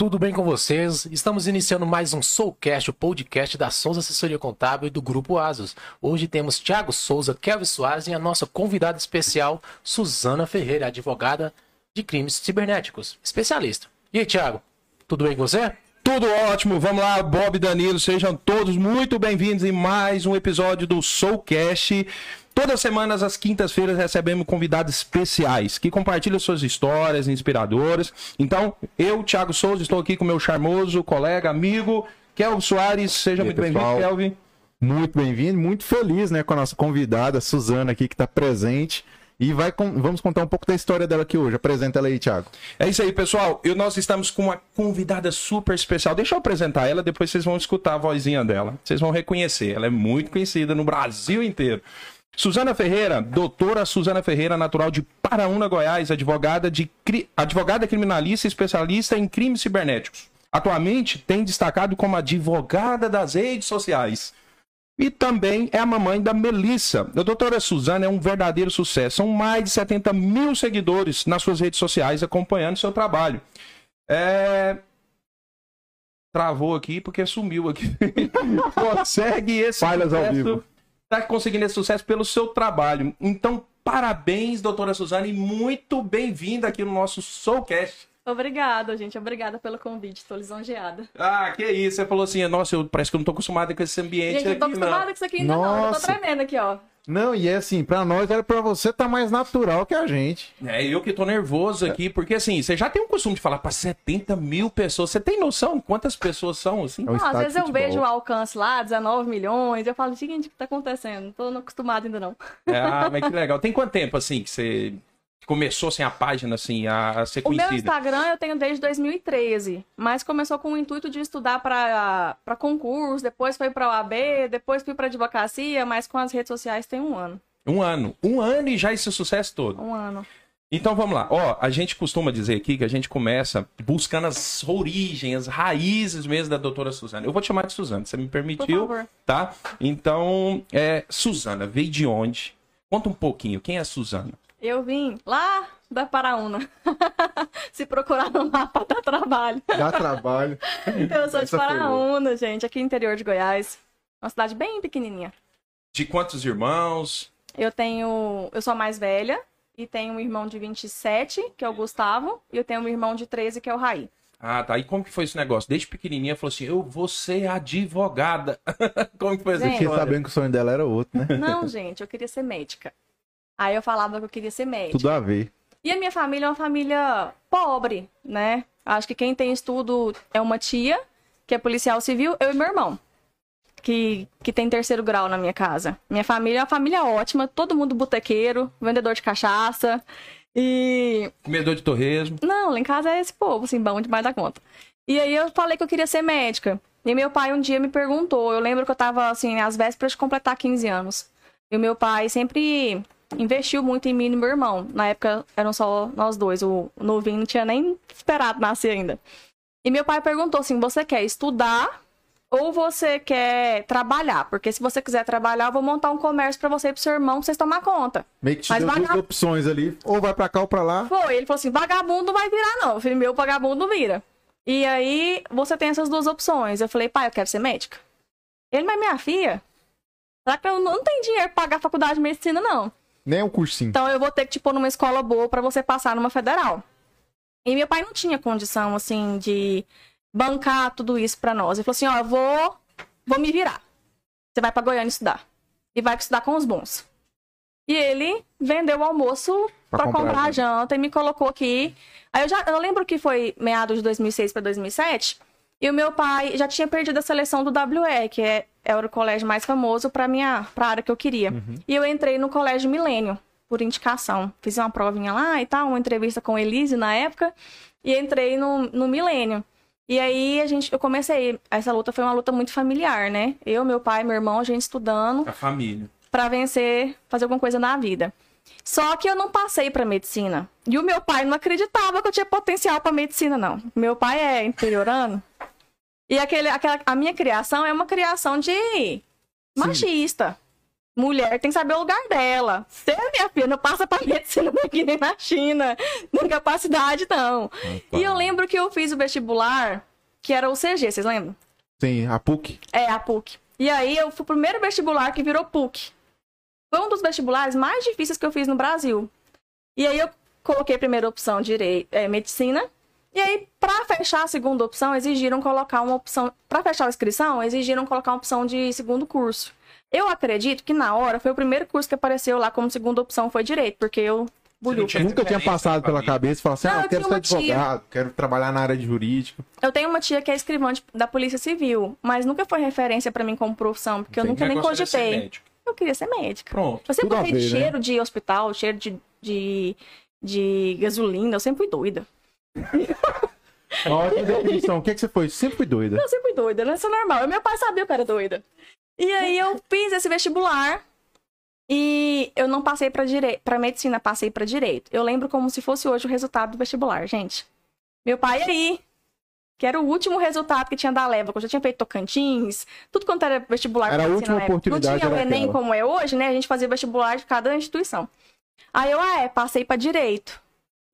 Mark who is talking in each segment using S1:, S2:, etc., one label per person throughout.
S1: tudo bem com vocês? Estamos iniciando mais um Soulcast, o podcast da Souza Assessoria Contábil e do Grupo Asos. Hoje temos Thiago Souza, Kelvin Soares e a nossa convidada especial, Suzana Ferreira, advogada de crimes cibernéticos, especialista. E aí, Thiago, tudo bem com você?
S2: Tudo ótimo, vamos lá, Bob e Danilo, sejam todos muito bem-vindos em mais um episódio do Soulcast. Todas as semanas, às quintas-feiras, recebemos convidados especiais que compartilham suas histórias inspiradoras. Então, eu, Thiago Souza, estou aqui com meu charmoso colega, amigo, Kelvin Soares. Seja
S3: aí,
S2: muito bem-vindo? Kelvin.
S3: Muito bem-vindo, muito feliz, né, com a nossa convidada, Suzana, aqui, que está presente. E vai com- vamos contar um pouco da história dela aqui hoje. Apresenta ela aí, Thiago.
S2: É isso aí, pessoal. E nós estamos com uma convidada super especial. Deixa eu apresentar ela, depois vocês vão escutar a vozinha dela. Vocês vão reconhecer. Ela é muito conhecida no Brasil inteiro. Suzana Ferreira, doutora Suzana Ferreira, natural de Paraúna, Goiás, advogada, de, advogada criminalista especialista em crimes cibernéticos. Atualmente tem destacado como advogada das redes sociais. E também é a mamãe da Melissa. A doutora Suzana é um verdadeiro sucesso. São mais de 70 mil seguidores nas suas redes sociais acompanhando seu trabalho. É... Travou aqui porque sumiu aqui. Consegue esse
S3: Falhas ao vivo.
S2: Está conseguindo esse sucesso pelo seu trabalho. Então, parabéns, doutora Suzana, e muito bem-vinda aqui no nosso Soulcast.
S4: Obrigada, gente. Obrigada pelo convite. Estou lisonjeada.
S2: Ah, que isso. Você falou assim, nossa, eu, parece que eu não tô acostumada com esse ambiente
S4: Gente, eu não tô
S2: aqui,
S4: acostumada
S2: não.
S4: com isso aqui ainda não. Eu tô
S3: Nossa.
S4: tremendo aqui, ó.
S3: Não, e é assim, pra nós era pra você tá mais natural que a gente.
S2: É, eu que tô nervoso aqui, porque assim, você já tem um costume de falar pra 70 mil pessoas. Você tem noção de quantas pessoas são, assim?
S3: É
S4: Não, às vezes eu vejo o alcance lá, 19 milhões. Eu falo, gente, o que tá acontecendo? Não tô acostumada ainda não.
S2: Ah, mas que legal. Tem quanto tempo, assim, que você começou, assim, a página, assim, a, a ser
S4: O meu
S2: conhecida?
S4: Instagram eu tenho desde 2013, mas começou com o intuito de estudar para para concurso, depois foi para OAB, depois fui para advocacia, mas com as redes sociais tem um ano.
S2: Um ano. Um ano e já esse sucesso todo.
S4: Um ano.
S2: Então vamos lá. Ó, a gente costuma dizer aqui que a gente começa buscando as origens, as raízes mesmo da doutora Suzana. Eu vou te chamar de Suzana, você me
S4: Por
S2: permitiu,
S4: favor.
S2: tá? Então, é, Suzana, veio de onde? Conta um pouquinho, quem é a Suzana?
S4: Eu vim lá da Paraúna. Se procurar no mapa dá trabalho.
S3: Dá trabalho.
S4: Eu sou de
S3: Essa foi
S4: Paraúna, gente, aqui no interior de Goiás. Uma cidade bem pequenininha.
S2: De quantos irmãos?
S4: Eu tenho. Eu sou a mais velha e tenho um irmão de 27, que é o Gustavo, e eu tenho um irmão de 13, que é o Raí.
S2: Ah, tá. E como que foi esse negócio? Desde pequenininha falou assim, eu vou ser advogada. como que foi essa
S4: Gente.
S3: Fiquei
S2: história?
S3: sabendo que o sonho dela era outro, né?
S4: Não, gente, eu queria ser médica. Aí eu falava que eu queria ser médica.
S3: Tudo a ver.
S4: E a minha família é uma família pobre, né? Acho que quem tem estudo é uma tia, que é policial civil, eu e meu irmão, que, que tem terceiro grau na minha casa. Minha família é uma família ótima, todo mundo botequeiro, vendedor de cachaça. E.
S2: Comedor de torresmo.
S4: Não, lá em casa é esse povo, assim, bom demais da conta. E aí eu falei que eu queria ser médica. E meu pai um dia me perguntou, eu lembro que eu tava, assim, às vésperas de completar 15 anos. E o meu pai sempre investiu muito em mim e no meu irmão. Na época eram só nós dois, o novinho não tinha nem esperado nascer ainda. E meu pai perguntou assim: você quer estudar ou você quer trabalhar? Porque se você quiser trabalhar, eu vou montar um comércio pra você e pro seu irmão pra vocês tomar conta.
S3: Meio que te
S4: Mas
S3: deu duas opções ali. Ou vai pra cá ou pra lá.
S4: Foi, ele falou assim: vagabundo não vai virar, não. Falei, meu vagabundo vira. E aí você tem essas duas opções. Eu falei, pai, eu quero ser médica. Ele, mas minha filha, será que eu não não tenho dinheiro pra pagar a faculdade de medicina, não?
S3: Nem um cursinho.
S4: Então eu vou ter que te pôr numa escola boa pra você passar numa federal. E meu pai não tinha condição, assim, de bancar tudo isso pra nós. Ele falou assim: ó, eu vou, vou me virar. Você vai pra Goiânia estudar. E vai estudar com os bons. E ele vendeu o almoço
S3: Pra
S4: pra,
S3: comprar
S4: comprar,
S3: a
S4: a janta e me colocou aqui. Aí eu já eu lembro que foi meados de 2006 pra 2007. E o meu pai já tinha perdido a seleção do WE, que é, era o colégio mais famoso pra minha pra área que eu queria. E eu entrei no colégio Milênio, por indicação. Fiz uma provinha lá e tal, uma entrevista com Elise na época. E entrei no, no Milênio. E aí a gente, eu comecei. Essa luta foi uma luta muito familiar, né? Eu, meu pai, meu irmão, a gente estudando
S2: A família.
S4: pra vencer, fazer alguma coisa na vida. Só que eu não passei pra medicina. E o meu pai não acreditava que eu tinha potencial pra medicina, não. Meu pai é interiorano. E aquele, aquela, a minha criação é uma criação de machista. Mulher tem que saber o lugar dela. Você, minha filha, não passa pra medicina aqui nem na China. Não tem capacidade, não. E eu lembro que eu fiz o vestibular, que era o CG, vocês lembram?
S3: Sim, a PUC.
S4: É, a PUC. E aí eu fui o primeiro vestibular que virou PUC. Foi um dos vestibulares mais difíceis que eu fiz no Brasil. E aí eu coloquei a primeira opção direito, é, medicina. E aí, para fechar a segunda opção, exigiram colocar uma opção. Para fechar a inscrição, exigiram colocar uma opção de segundo curso. Eu acredito que na hora foi o primeiro curso que apareceu lá como segunda opção foi direito, porque eu
S2: tinha
S3: Nunca tinha passado pela cabeça e falar assim:
S4: Não,
S3: ah,
S4: eu
S3: quero
S4: tinha
S3: ser
S4: uma tia.
S3: advogado, quero trabalhar na área de jurídica.
S4: Eu tenho uma tia que é escrivã da Polícia Civil, mas nunca foi referência para mim como profissão, porque eu nunca nem cogitei. Eu queria ser médica.
S2: Pronto.
S4: Eu sempre gostei de
S3: né?
S4: cheiro de hospital, cheiro de, de, de gasolina, eu sempre fui doida.
S3: Ótima definição. O que, que você foi? Sempre fui doida.
S4: Eu sempre fui doida, né? Isso é normal. Meu pai sabia que eu era doida. E aí eu fiz esse vestibular e eu não passei para direito, para medicina, passei para direito. Eu lembro como se fosse hoje o resultado do vestibular, gente. Meu pai aí, que era o último resultado que tinha da leva, que eu já tinha feito Tocantins, tudo quanto era vestibular.
S3: Era a última oportunidade,
S4: Não tinha o Enem
S3: aquela.
S4: como é hoje, né? A gente fazia vestibular de cada instituição. Aí eu, ah, é, passei para direito.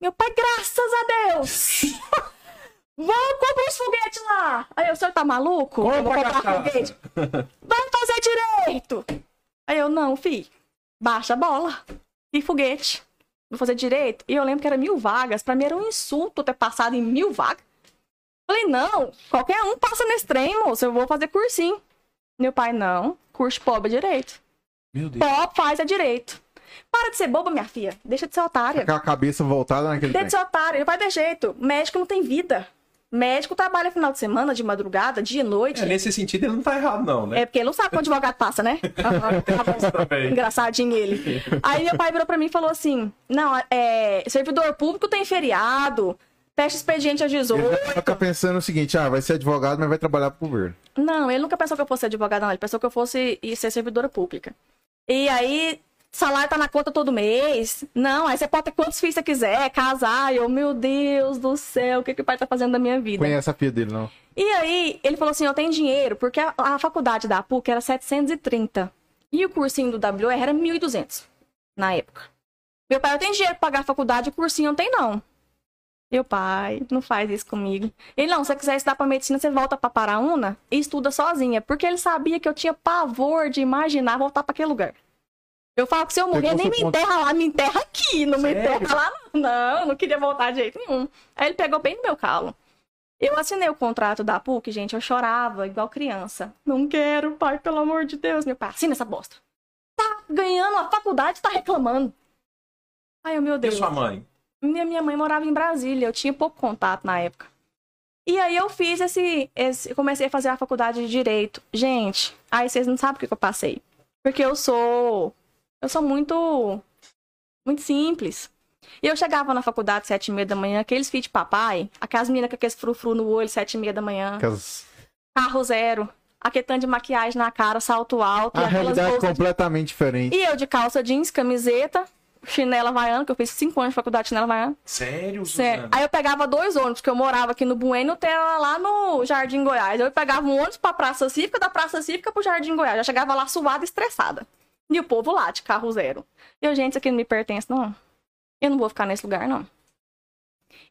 S4: Meu pai, graças a Deus! Vamos comprar os foguetes lá! Aí eu, o senhor tá maluco? eu vou
S2: Compra a
S4: comprar
S2: cachaça.
S4: foguete. Vamos fazer direito! Aí eu, não, fi, baixa a bola. E foguete. Vou fazer direito. E eu lembro que era mil vagas. Pra mim era um insulto ter passado em mil vagas. Falei, não, qualquer um passa nesse trem, moço. Eu vou fazer cursinho. Meu pai, não, curso pobre é direito.
S2: Meu Deus.
S4: Pobre faz é direito. Para de ser boba, minha filha. Deixa de ser otária.
S3: Aquela cabeça voltada naquele
S4: Deixa de ser otária. Não vai ter jeito. Médico não tem vida. Médico trabalha final de semana, de madrugada, dia e noite.
S2: É, nesse sentido, ele não tá errado, não, né?
S4: É porque ele não sabe quando o advogado passa, né?
S2: Também.
S4: Engraçadinho ele. Aí meu pai virou pra mim e falou assim: Não, é, servidor público tem feriado, fecha expediente às 18.
S3: Ele vai ficar pensando o seguinte: ah, vai ser advogado, mas vai trabalhar pro governo.
S4: Não, ele nunca pensou que eu fosse advogada, não. Ele pensou que eu fosse ir ser servidora pública. E aí, salário tá na conta todo mês. Não, aí você pode ter quantos filhos você quiser, casar. E eu, meu Deus do céu, o que, que o pai tá fazendo da minha vida?
S3: Conhece a filha dele, não?
S4: E aí, ele falou assim: eu tenho dinheiro, porque a, a faculdade da PUC era 730. E o cursinho do WR era 1.200 na época. Meu pai, eu tenho dinheiro pra pagar a faculdade, o cursinho não tem, não. Meu pai, não faz isso comigo. Ele, não, se você quiser estudar pra medicina, você volta pra Paraúna e estuda sozinha. Porque ele sabia que eu tinha pavor de imaginar voltar pra aquele lugar. Eu falo que se eu morrer, nem me
S3: ponto.
S4: enterra lá, me enterra aqui, não me
S2: Sério?
S4: enterra lá, não. Não, não queria voltar de jeito nenhum. Aí ele pegou bem no meu calo. Eu assinei o contrato da PUC, gente, eu chorava igual criança. Não quero, pai, pelo amor de Deus. Meu pai, assina essa bosta. Tá ganhando a faculdade, tá reclamando. Ai, meu
S2: E
S4: Deus.
S2: sua mãe?
S4: Minha, minha mãe morava em Brasília, eu tinha pouco contato na época. E aí eu fiz esse, esse. Comecei a fazer a faculdade de Direito. Gente, aí vocês não sabem o que que eu passei. Porque eu sou. Eu sou muito. Muito simples. E eu chegava na faculdade sete e meia da manhã, aqueles fit papai, aquelas meninas com aqueles frufru no olho, sete e meia da manhã,
S3: Aquelas...
S4: carro zero, aquele tanto de maquiagem na cara, salto alto, e
S3: A realidade é
S4: bolsas de
S3: completamente diferente.
S4: e eu de calça jeans, camiseta, chinela havaiana, que eu fiz cinco anos de faculdade de chinela havaiana.
S2: Sério,
S4: Sério. Aí eu pegava dois ônibus, que eu morava aqui no Bueno, tem ela lá no Jardim Goiás. Eu pegava um ônibus pra Praça Cívica, da Praça Cívica pro Jardim Goiás. Já chegava lá suada, estressada. E o povo lá, de carro zero. Eu, gente, isso aqui não me pertence, não. Eu não vou ficar nesse lugar, não.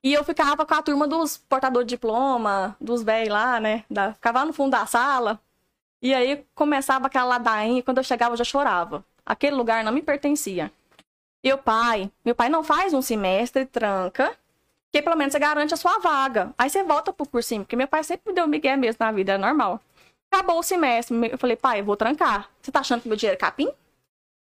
S4: E eu ficava com a turma dos portadores de diploma, dos velhos lá, né? Da... Ficava lá no fundo da sala. E aí começava aquela ladainha, quando eu chegava eu já chorava. Aquele lugar não me pertencia. E o pai, meu pai não faz um semestre, tranca, que pelo menos você garante a sua vaga. Aí você volta pro cursinho, porque meu pai sempre me deu migué mesmo na vida, é normal. Acabou o semestre, eu falei, pai, eu vou trancar. Você tá achando que meu dinheiro é capim?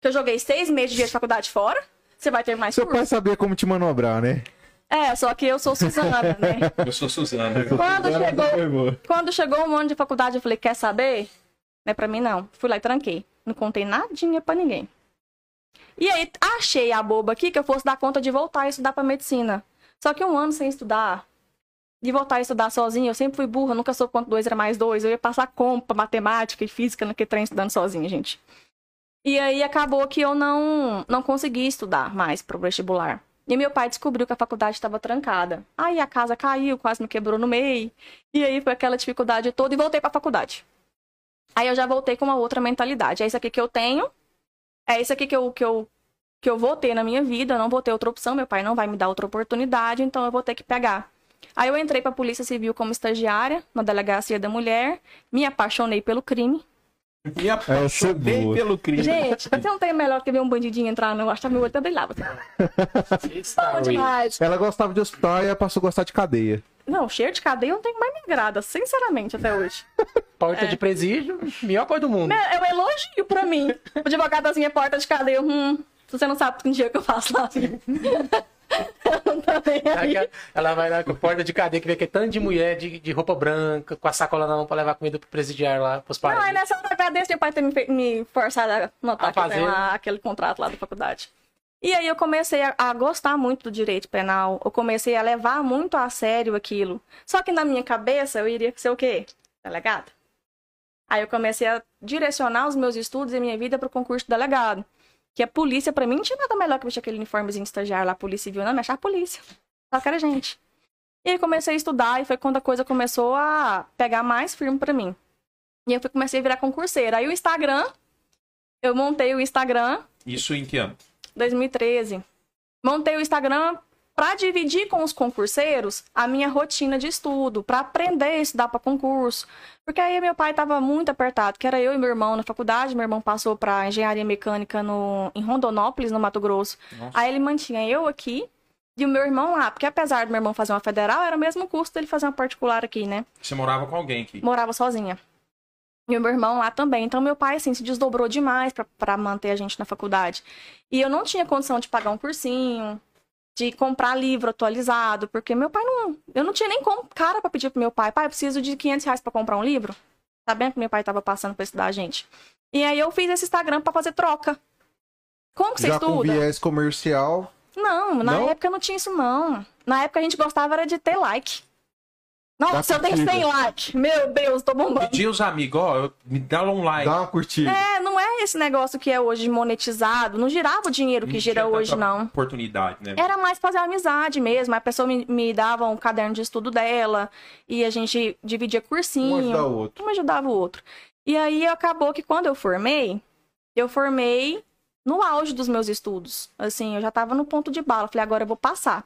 S4: Que eu joguei seis meses de dinheiro de faculdade fora? Você vai ter mais
S3: Seu
S4: curso?
S3: pai sabia como te manobrar, né?
S4: É, só que eu sou Suzana, né?
S2: Eu sou Suzana.
S4: Quando chegou, quando chegou um ano de faculdade, eu falei, quer saber? Não é pra mim, não. Fui lá e tranquei. Não contei nadinha pra ninguém. E aí, achei a boba aqui que eu fosse dar conta de voltar a estudar pra medicina. Só que um ano sem estudar, de voltar a estudar sozinha, eu sempre fui burra, nunca soube quanto dois era mais dois. Eu ia passar compa, matemática e física naquele trem estudando sozinha, gente. E aí acabou que eu não, não consegui estudar mais pro vestibular. E meu pai descobriu que a faculdade estava trancada. Aí a casa caiu, quase me quebrou no meio. E aí foi aquela dificuldade toda e voltei pra faculdade. Aí eu já voltei com uma outra mentalidade. É isso aqui que eu tenho, é isso aqui que eu, que eu, que eu vou ter na minha vida, eu não vou ter outra opção, meu pai não vai me dar outra oportunidade, então eu vou ter que pegar. Aí eu entrei pra Polícia Civil como estagiária, na Delegacia da Mulher, me apaixonei pelo crime.
S2: Me apaixonei
S3: boa.
S2: pelo crime.
S4: Gente, você não tem melhor que ver um bandidinho entrar no... Acho que meu olho também lá.
S1: Está
S4: Bom demais.
S3: Ela gostava de hospital e ela passou a gostar de cadeia.
S4: Não, cheiro de cadeia não tem mais me agrada, sinceramente, até hoje.
S1: Porta de presídio, melhor coisa do mundo.
S4: É um elogio pra mim. O advogado assim, é porta de cadeia. Hum, você não sabe que dia que eu faço lá. Não.
S1: Ela- Ela vai lá com porta de cadeia que vê que é tanto de mulher de, de roupa branca, com a sacola na mão pra levar comida pro presidiário lá, pros
S4: Não, aí
S1: parentes.
S4: nessa hora agradeço meu pai ter me, me forçado a notar
S1: A fazer.
S4: lá aquele contrato lá da faculdade. E aí eu comecei a, a gostar muito do direito penal. Eu comecei a levar muito a sério aquilo. Só que na minha cabeça eu iria ser o quê? Delegado. Aí eu comecei a direcionar os meus estudos e a minha vida para o concurso de delegado. Que a polícia, pra mim, não tinha nada melhor que vestir aquele uniformezinho de estagiário lá, polícia civil, não, me achar polícia. Só que era gente. E aí comecei a estudar e foi quando a coisa começou a pegar mais firme pra mim. E eu fui- comecei a virar concurseira. Aí o Instagram, eu montei o Instagram
S2: Isso em que ano?
S4: 2013. Montei o Instagram para dividir com os concurseiros a minha rotina de estudo, para aprender a estudar para concurso. Porque aí meu pai estava muito apertado, que era eu e meu irmão na faculdade, meu irmão passou para engenharia mecânica no, em Rondonópolis, no Mato Grosso.
S2: Nossa.
S4: Aí ele mantinha eu aqui e o meu irmão lá, porque apesar do meu irmão fazer uma federal, era o mesmo curso dele fazer uma particular aqui, né?
S2: Você morava com alguém aqui.
S4: morava sozinha. E o meu irmão lá também. Então, meu pai, assim, se desdobrou demais pra manter a gente na faculdade. E eu não tinha condição de pagar um cursinho, de comprar livro atualizado, porque meu pai não. Eu não tinha nem como, cara pra pedir pro meu pai, pai, eu preciso de 500 reais pra comprar um livro. Sabendo que meu pai tava passando pra estudar a gente. E aí eu fiz esse Instagram pra fazer troca. Como que você
S3: Já com
S4: estuda?
S3: viés comercial.
S4: Não, na
S3: Não?
S4: época não tinha isso, não. Na época a gente gostava era de ter like. Nossa, eu dei
S3: curtida.
S4: 100 like. Meu Deus, tô bombando.
S2: Pedir os amigos, ó, eu- me dá um like.
S3: Dá uma curtida.
S4: É, não é esse negócio que é hoje monetizado. Não girava o dinheiro que
S2: Não
S4: gira
S2: tinha
S4: hoje, não.
S2: Oportunidade, né?
S4: Era mais fazer amizade mesmo. A pessoa me, me dava um caderno de estudo dela e a gente dividia cursinho.
S3: Um ajudar o outro.
S4: Um ajudava o outro. E aí acabou que quando eu formei, eu formei no auge dos meus estudos. Assim, eu já tava no ponto de bala. Falei, agora eu vou passar.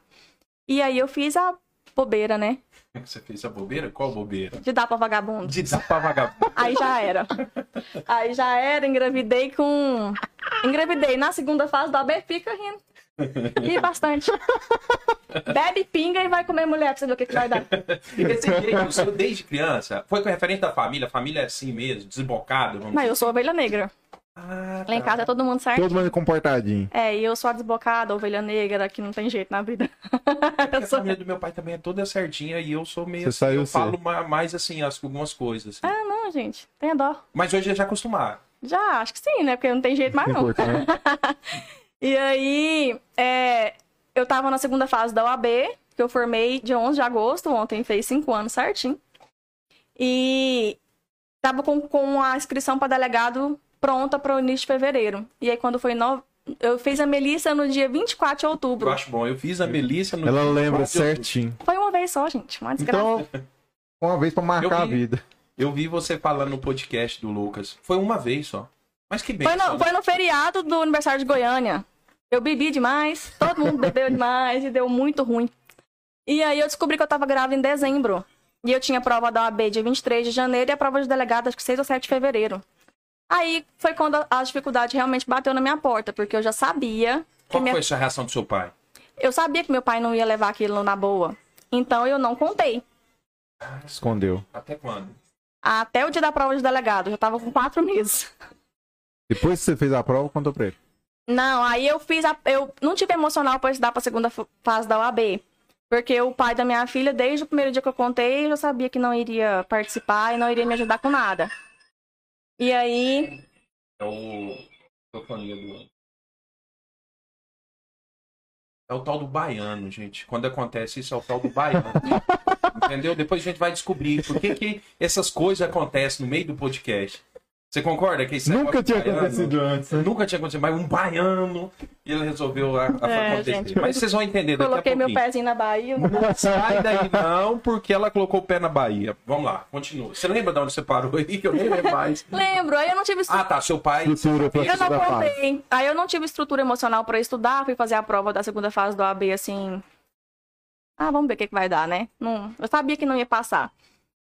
S4: E aí eu fiz a bobeira, né?
S2: Você fez a bobeira? Qual bobeira?
S4: De dar pra vagabundo.
S2: De dar pra vagabundo.
S4: Aí já era. Aí já era, engravidei com. Engravidei na segunda fase da AB, fica rindo. E bastante. Bebe pinga e vai comer mulher pra você ver o que, que vai dar.
S2: Esse jeito seu desde criança foi com referente da família? A família é assim mesmo, desbocada? Vamos
S4: Mas eu sou ovelha negra.
S2: Ah,
S4: Lá em casa é todo mundo certo.
S3: Todo mundo comportadinho.
S4: É, e eu sou a desbocada, a ovelha negra, que não tem jeito na vida.
S2: Porque
S4: Eu
S2: a família do meu pai também é toda certinha e eu sou meio.
S3: Você
S2: assim,
S3: saiu
S2: eu falo ma- mais assim, as- algumas coisas. assim.
S4: Ah, não, gente. Tenha dó.
S2: Mas hoje já acostumaram.
S4: Já, acho que sim, né? Porque não tem jeito mais não.
S3: Importante.
S4: E aí, é, eu tava na segunda fase da UAB, que eu formei dia 11 de agosto, ontem fez cinco anos certinho. E tava com, com a inscrição para delegado pronta para o início de fevereiro. E aí, quando foi no... Eu fiz a Melissa no dia 24 de
S2: Eu
S4: outubro.
S2: acho bom. Eu fiz a Melissa no.
S3: Ela
S2: dia
S3: lembra
S2: 24 de outubro.
S3: certinho.
S4: Foi uma vez só, gente. Uma desgraça.
S3: Então, uma vez pra marcar
S2: Eu
S3: a
S2: vi.
S3: vida.
S2: Eu vi você falando no podcast do Lucas. Foi uma vez só. Mas que bem.
S4: Foi no, foi no feriado do aniversário de Goiânia. Eu bebi demais, todo mundo bebeu demais e deu muito ruim. E aí eu descobri que eu tava grávida em dezembro. E eu tinha a prova da OAB dia 23 de janeiro e a prova de delegado acho que 6 ou 7 de fevereiro. Aí foi quando a- dificuldade realmente bateu na minha porta, porque eu já sabia que
S2: Qual
S4: minha...
S2: foi essa reação do seu pai?
S4: eu sabia que meu pai não ia levar aquilo na boa. Então eu não contei.
S3: Escondeu.
S2: Até quando?
S4: Até o dia da prova de delegado, eu já tava com quatro meses.
S3: Depois que você fez a prova, contou pra ele.
S4: Não, aí eu fiz a. Eu não tive emocional pra estudar pra segunda fa- fase da UAB. Porque o pai da minha filha, desde o primeiro dia que eu contei, eu já sabia que não iria participar e não iria me ajudar com nada. E aí.
S2: É o. Microfonia do. É o tal do baiano, gente. Quando acontece isso, é o tal do baiano. Entendeu? Depois a gente vai descobrir por que, que essas coisas acontecem no meio do podcast. Você concorda que isso é
S3: Nunca tinha
S2: baiano?
S3: acontecido antes. né?
S2: Nunca tinha acontecido, mas um baiano e ele resolveu a, a
S4: É,
S2: acontecer.
S4: gente.
S2: Mas vocês vão entender daqui
S4: Coloquei
S2: a
S4: meu
S2: pouquinho.
S4: pezinho na Bahia.
S2: Não sai daí não, porque ela colocou o pé na Bahia. Vamos lá, continua. Você lembra de onde você parou aí? Que eu nem lembro mais.
S4: Lembro, aí eu não tive
S2: Ah, tá, seu pai...
S3: Estrutura pra
S4: Eu não contei. Aí eu não tive estrutura emocional pra estudar, fui fazer a prova da segunda fase do AB assim. Ah, vamos ver o que, que vai dar, né? Não, eu sabia que não ia passar.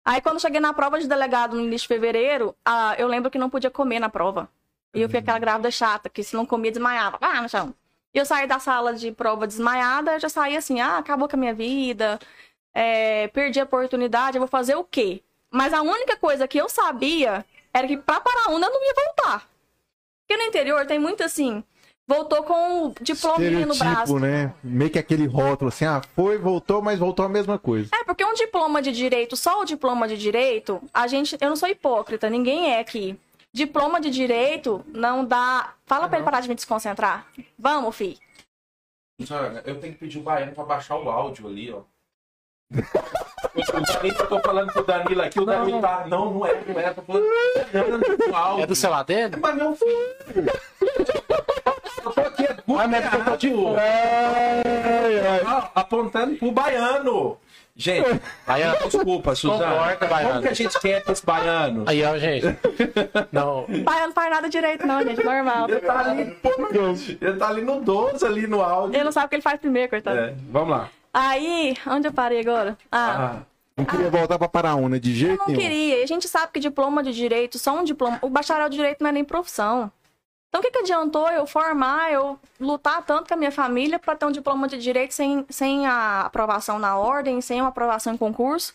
S4: Aí quando cheguei na prova de delegado no início de fevereiro, eu lembro que não podia comer na prova. E eu fui aquela grávida chata, que se não comia, desmaiava. Ah, no chão. E eu saí da sala de prova desmaiada, eu já saí assim, ah, acabou com a minha vida, é, perdi a oportunidade, eu vou fazer o quê? Mas a única coisa que eu sabia era que pra Paraúna eu não ia voltar. Porque no interior tem muito assim, voltou com o diplominha no braço.
S3: Né? Meio que aquele rótulo assim, ah, foi, voltou, mas voltou a mesma coisa.
S4: É, porque um diploma de direito, só o diploma de direito, a gente. Eu não sou hipócrita, ninguém é aqui. Diploma de direito não dá. Fala pra ele parar de me desconcentrar. Vamos, fi.
S2: Sônia, Eu tenho que pedir o baiano pra baixar o áudio ali, ó. O eu tô falando pro Danilo aqui, o Danilo tá. Não, não é, não é. Tô falando o.
S1: É do celular dele?
S2: Mas meu filho. Eu aqui
S1: Ah, eu de
S2: ó, apontando pro baiano. Gente,
S1: Baiano.
S2: desculpa, Suzana.
S1: Concorda, baiano.
S2: Como que a gente quer com esse baiano?
S1: Aí, ó, gente. Não.
S4: Pai não faz nada direito, não, gente. Normal.
S2: Ele tá ali, ele tá ali no 12, ali no áudio.
S4: Ele não sabe o que ele faz primeiro, coitado.
S2: É, vamos lá.
S4: Aí, onde eu parei agora? Ah,
S2: Ah,
S3: Não queria voltar pra Paraúna de
S4: eu
S3: jeito
S4: não
S3: nenhum.
S4: queria. E a gente sabe que diploma de direito, só um diploma. O bacharel de direito não é nem profissão. Então, o que, que adiantou eu formar, eu lutar tanto com a minha família para ter um diploma de direito sem, sem a aprovação na ordem, sem uma aprovação em concurso?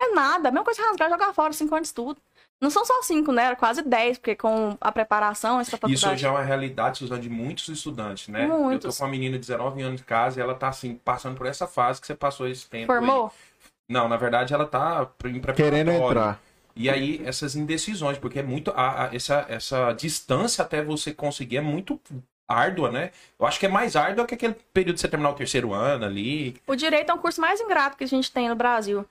S4: É nada. A mesma coisa rasgar e jogar fora cinco anos de estudo. Não são só cinco, né? Era quase dez, porque com a preparação, essa faculdade.
S2: Isso já é uma realidade, Suzana, de muitos estudantes, né?
S4: Muitos.
S2: Eu tô com uma menina de 19 anos de casa e ela tá, assim, passando por essa fase que você passou esse tempo. aí.
S4: Formou?
S2: Não, na verdade ela tá em preparatório.
S3: Querendo entrar.
S2: E aí, essas indecisões, porque é muito. A, a- essa, essa distância até você conseguir é muito árdua, né? Eu acho que é mais árdua que aquele período de você terminar o terceiro ano ali.
S4: O direito é um curso mais ingrato que a gente tem no Brasil,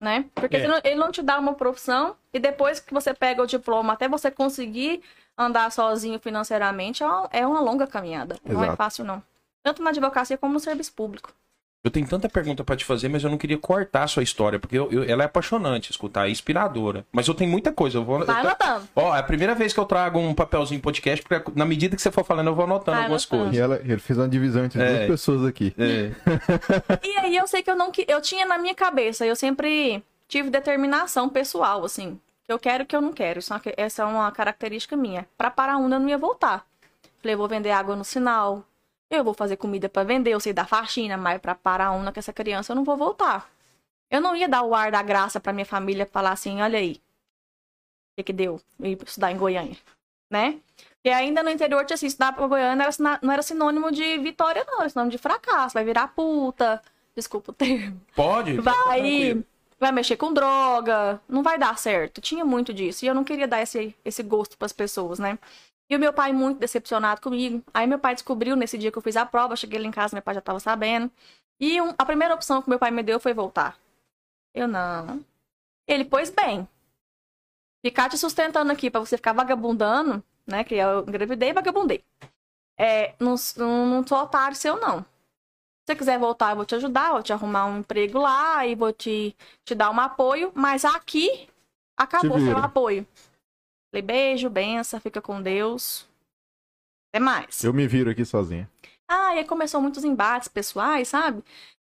S4: né? Porque
S1: É.
S4: ele não- ele não te dá uma profissão e depois que você pega o diploma, até você conseguir andar sozinho financeiramente, é uma, é uma longa caminhada. Não é
S3: Exato.
S4: fácil, não. Tanto na advocacia como no serviço público.
S2: Eu tenho tanta pergunta pra te fazer, mas eu não queria cortar a sua história, porque eu- eu- ela é apaixonante escutar, é inspiradora. Mas eu tenho muita coisa. Eu vou,
S4: Vai
S2: eu
S4: anotando.
S2: Ó, é a primeira vez que eu trago um papelzinho podcast, porque na medida que você for falando, eu vou anotando
S4: Vai
S2: algumas
S4: anotando.
S2: coisas.
S3: E ela, ele fez uma divisão entre
S2: É.
S3: duas pessoas aqui.
S2: É.
S4: E aí eu sei que eu não que eu tinha na minha cabeça, eu sempre tive determinação pessoal, assim, eu quero que eu não quero. Isso é uma- essa é uma característica minha. Pra Paraúna eu não ia voltar. Falei, vou vender água no sinal. Eu vou fazer comida pra vender, eu sei dar faxina, mas pra Paraúna com essa criança eu não vou voltar. Eu não ia dar o ar da graça pra minha família falar assim, olha aí. O que que deu? Ir estudar em Goiânia, né? E ainda no interior tinha assim, estudar pra Goiânia não era, não era sinônimo de vitória, não, era sinônimo de fracasso. Vai virar puta, desculpa o termo.
S2: Pode?
S4: Vai,
S2: Tranquilo.
S4: vai mexer com droga, não vai dar certo. Tinha muito disso. E eu não queria dar esse, esse gosto pras pessoas, né? E o meu pai muito decepcionado comigo. Aí meu pai descobriu nesse dia que eu fiz a prova, cheguei lá em casa, meu pai já tava sabendo. E um- a primeira opção que meu pai me deu foi voltar. Eu não. Ele, pois bem. Ficar te sustentando aqui pra você ficar vagabundando, né? Que eu engravidei e vagabundei. É, não, não, não sou otário seu, não. Se você quiser voltar, eu vou te ajudar, vou te arrumar um emprego lá e vou te, te dar um apoio. Mas aqui, acabou seu apoio. Falei, beijo, benção, fica com Deus. Até mais.
S3: Eu me viro aqui sozinha.
S4: Ah, e aí começou muitos embates pessoais, sabe?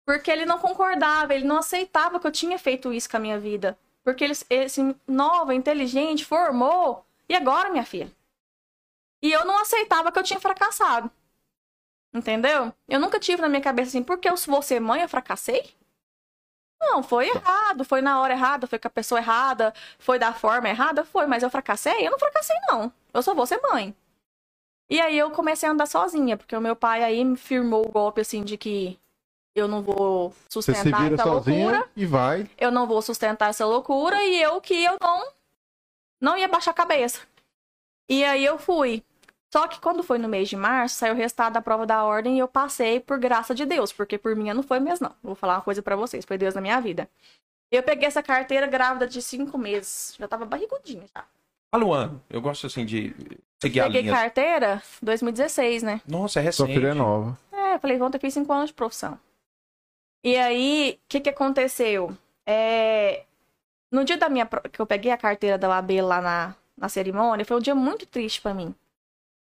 S4: Porque ele não concordava, ele não aceitava que eu tinha feito isso com a minha vida. Porque ele, esse nova, inteligente, formou. E agora, minha filha? E eu não aceitava que eu tinha fracassado. Entendeu? Eu nunca tive na minha cabeça assim, porque eu vou ser mãe, eu fracassei? Não, foi errado, foi na hora errada, foi com a pessoa errada, foi da forma errada, foi, mas eu fracassei? Eu não fracassei, não. Eu só vou ser mãe. E aí eu comecei a andar sozinha, porque o meu pai aí me firmou o golpe assim de que eu não vou sustentar essa loucura,
S3: e vai.
S4: eu não vou sustentar essa loucura e eu que eu não não ia baixar a cabeça. E aí eu fui. Só que quando foi no mês de março, saiu o resultado da prova da ordem e eu passei por graça de Deus, porque por minha não foi mesmo, não. Vou falar uma coisa pra vocês, foi Deus na minha vida. Eu peguei essa carteira grávida de cinco meses, já tava barrigudinha já.
S2: Fala o ano. Eu gosto assim de seguir a
S4: Peguei
S2: linha.
S4: carteira 2016, né?
S2: Nossa, é
S3: Sua
S2: recente.
S3: filha é nova.
S4: É, eu falei, vão ter fiz cinco anos de profissão. E aí, o que que aconteceu? É, No dia da minha que eu peguei a carteira da OAB lá na, na cerimônia, foi um dia muito triste pra mim.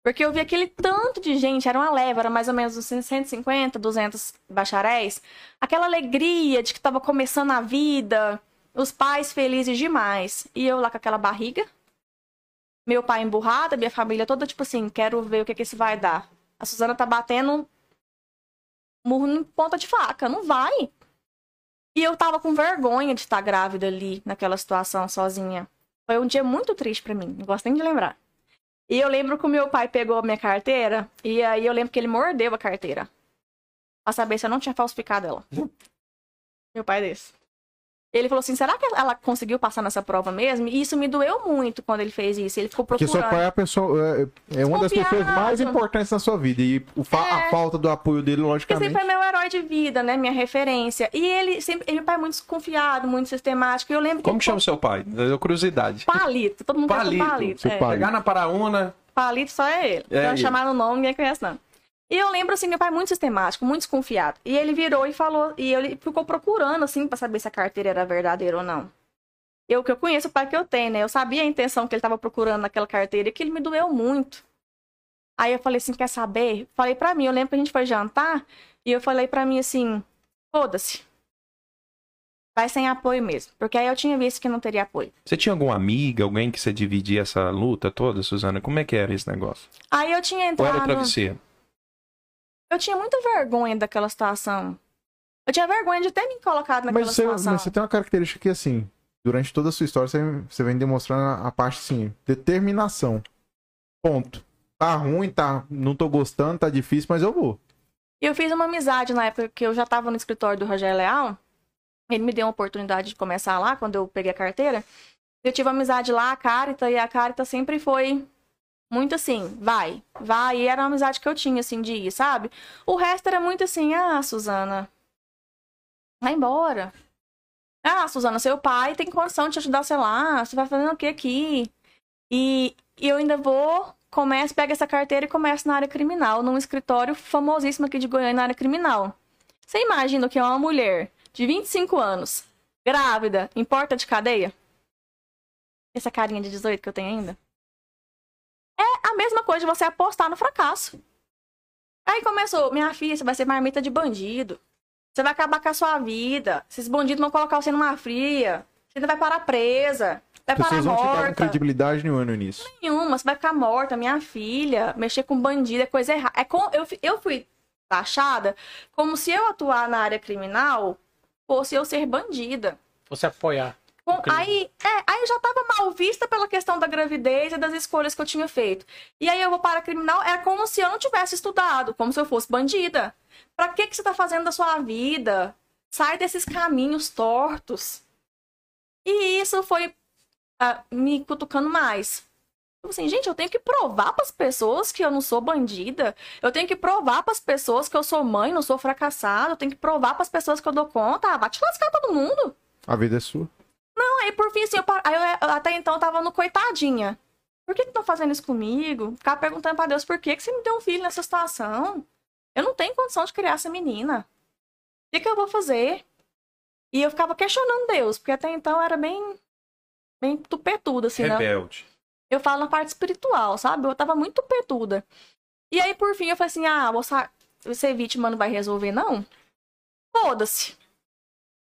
S4: Porque eu vi aquele tanto de gente, era uma leva, era mais ou menos uns 150, 200 bacharéis. Aquela alegria de que tava começando a vida, os pais felizes demais. E eu lá com aquela barriga, meu pai emburrado, minha família toda tipo assim, quero ver o que que isso vai dar. A Suzana tá batendo murro em ponta de faca, não vai. E eu tava com vergonha de estar grávida ali, naquela situação, sozinha. Foi um dia muito triste pra mim, não gosto nem de lembrar. E eu lembro que o meu pai pegou a minha carteira, e aí eu lembro que ele mordeu a carteira. Pra saber se eu não tinha falsificado ela. meu pai é desse. Ele falou assim: será que ela conseguiu passar nessa prova mesmo? E isso me doeu muito quando ele fez isso. Ele ficou
S3: Porque
S4: procurando.
S3: seu pai é, a pessoa, é, é uma das pessoas mais importantes na sua vida. E o fa-
S4: É.
S3: a falta do apoio dele,
S4: Porque
S3: logicamente.
S4: sempre foi meu herói de vida, né? Minha referência. E ele sempre. Ele é um pai muito desconfiado, muito sistemático. E eu lembro que.
S2: Como que chama seu pai? Deu curiosidade.
S4: Palito. Todo mundo
S2: Palito.
S4: o palito. É.
S3: palito.
S2: Pegar na Paraúna.
S4: Palito só é ele.
S2: É
S4: Não
S2: ele.
S4: chamar no nome, ninguém conhece, não. E eu lembro, assim, meu pai muito sistemático, muito desconfiado. E ele virou e falou, e ele ficou procurando, assim, pra saber se a carteira era verdadeira ou não. Eu que eu conheço o pai que eu tenho, né? Eu sabia a intenção que ele tava procurando naquela carteira e que ele me doeu muito. Aí eu falei assim, quer saber? Falei pra mim, eu lembro que a gente foi jantar e eu falei pra mim assim, foda-se. Vai sem apoio mesmo. Porque aí eu tinha visto que não teria apoio.
S2: Você tinha alguma amiga, alguém que você dividia essa luta toda, Suzana? Como é que era esse negócio?
S4: Aí eu tinha
S2: Ou
S4: entrado...
S2: era travesseiro?
S4: Eu tinha muita vergonha daquela situação. Eu tinha vergonha de ter me colocado naquela
S3: Mas você,
S4: situação.
S3: mas você tem uma característica que, assim, durante toda a sua história, você, você vem demonstrando a, parte, assim, determinação. Ponto. Tá ruim, tá, não tô gostando, tá difícil, mas eu vou.
S4: E eu fiz uma amizade na época que eu já estava no escritório do Rogério Leal. Ele me deu uma oportunidade de começar lá, quando eu peguei a carteira. Eu tive amizade lá, a Carita, e a Carita sempre foi muito assim, vai, vai. E era uma amizade que eu tinha, assim, de ir, sabe? O resto era muito assim, ah, Suzana, vai embora. Ah, Suzana, seu pai tem condição de te ajudar, sei lá, você vai fazendo o que aqui? E, e eu ainda vou, começo, pego essa carteira e começo na área criminal, num escritório famosíssimo aqui de Goiânia na área criminal. Você imagina que é uma mulher de 25 anos, grávida, em porta de cadeia? Essa carinha de 18 que eu tenho ainda? É a mesma coisa de você apostar no fracasso. Aí começou, minha filha, você vai ser marmita de bandido. Você vai acabar com a sua vida. Esses bandidos vão colocar você numa fria. Você ainda vai parar presa. Vai
S3: As
S4: parar
S3: não davam
S4: morta
S3: credibilidade nenhuma no início.
S4: nenhuma, você vai ficar morta, minha filha. Mexer com bandido é coisa errada. É com, eu, eu fui taxada como se eu atuar na área criminal fosse eu ser bandida.
S1: Você apoiar.
S4: Aí, é, aí eu já tava mal vista pela questão da gravidez e das escolhas que eu tinha feito. E aí eu vou para a criminal, é como se eu não tivesse estudado, como se eu fosse bandida. Pra que, que você tá fazendo da sua vida? Sai desses caminhos tortos. E isso foi ah, me cutucando mais. Tipo assim, gente, eu tenho que provar para as pessoas que eu não sou bandida. Eu tenho que provar para as pessoas que eu sou mãe, não sou fracassado. Eu tenho que provar para as pessoas que eu dou conta. Ah, vai te lascar todo mundo.
S3: A vida é sua.
S4: Aí, por fim, assim, eu, par- eu, eu até então eu tava no coitadinha. Por que que estão fazendo isso comigo? Ficar perguntando pra Deus por que que você me deu um filho nessa situação. Eu não tenho condição de criar essa menina. O que que eu vou fazer? E eu ficava questionando Deus, porque até então eu era bem, bem tupetuda, assim, né?
S2: Rebelde.
S4: Eu falo na parte espiritual, sabe? Eu tava muito tupetuda. E aí, por fim, eu falei assim, ah, sa- ser vítima não vai resolver, não? Foda-se.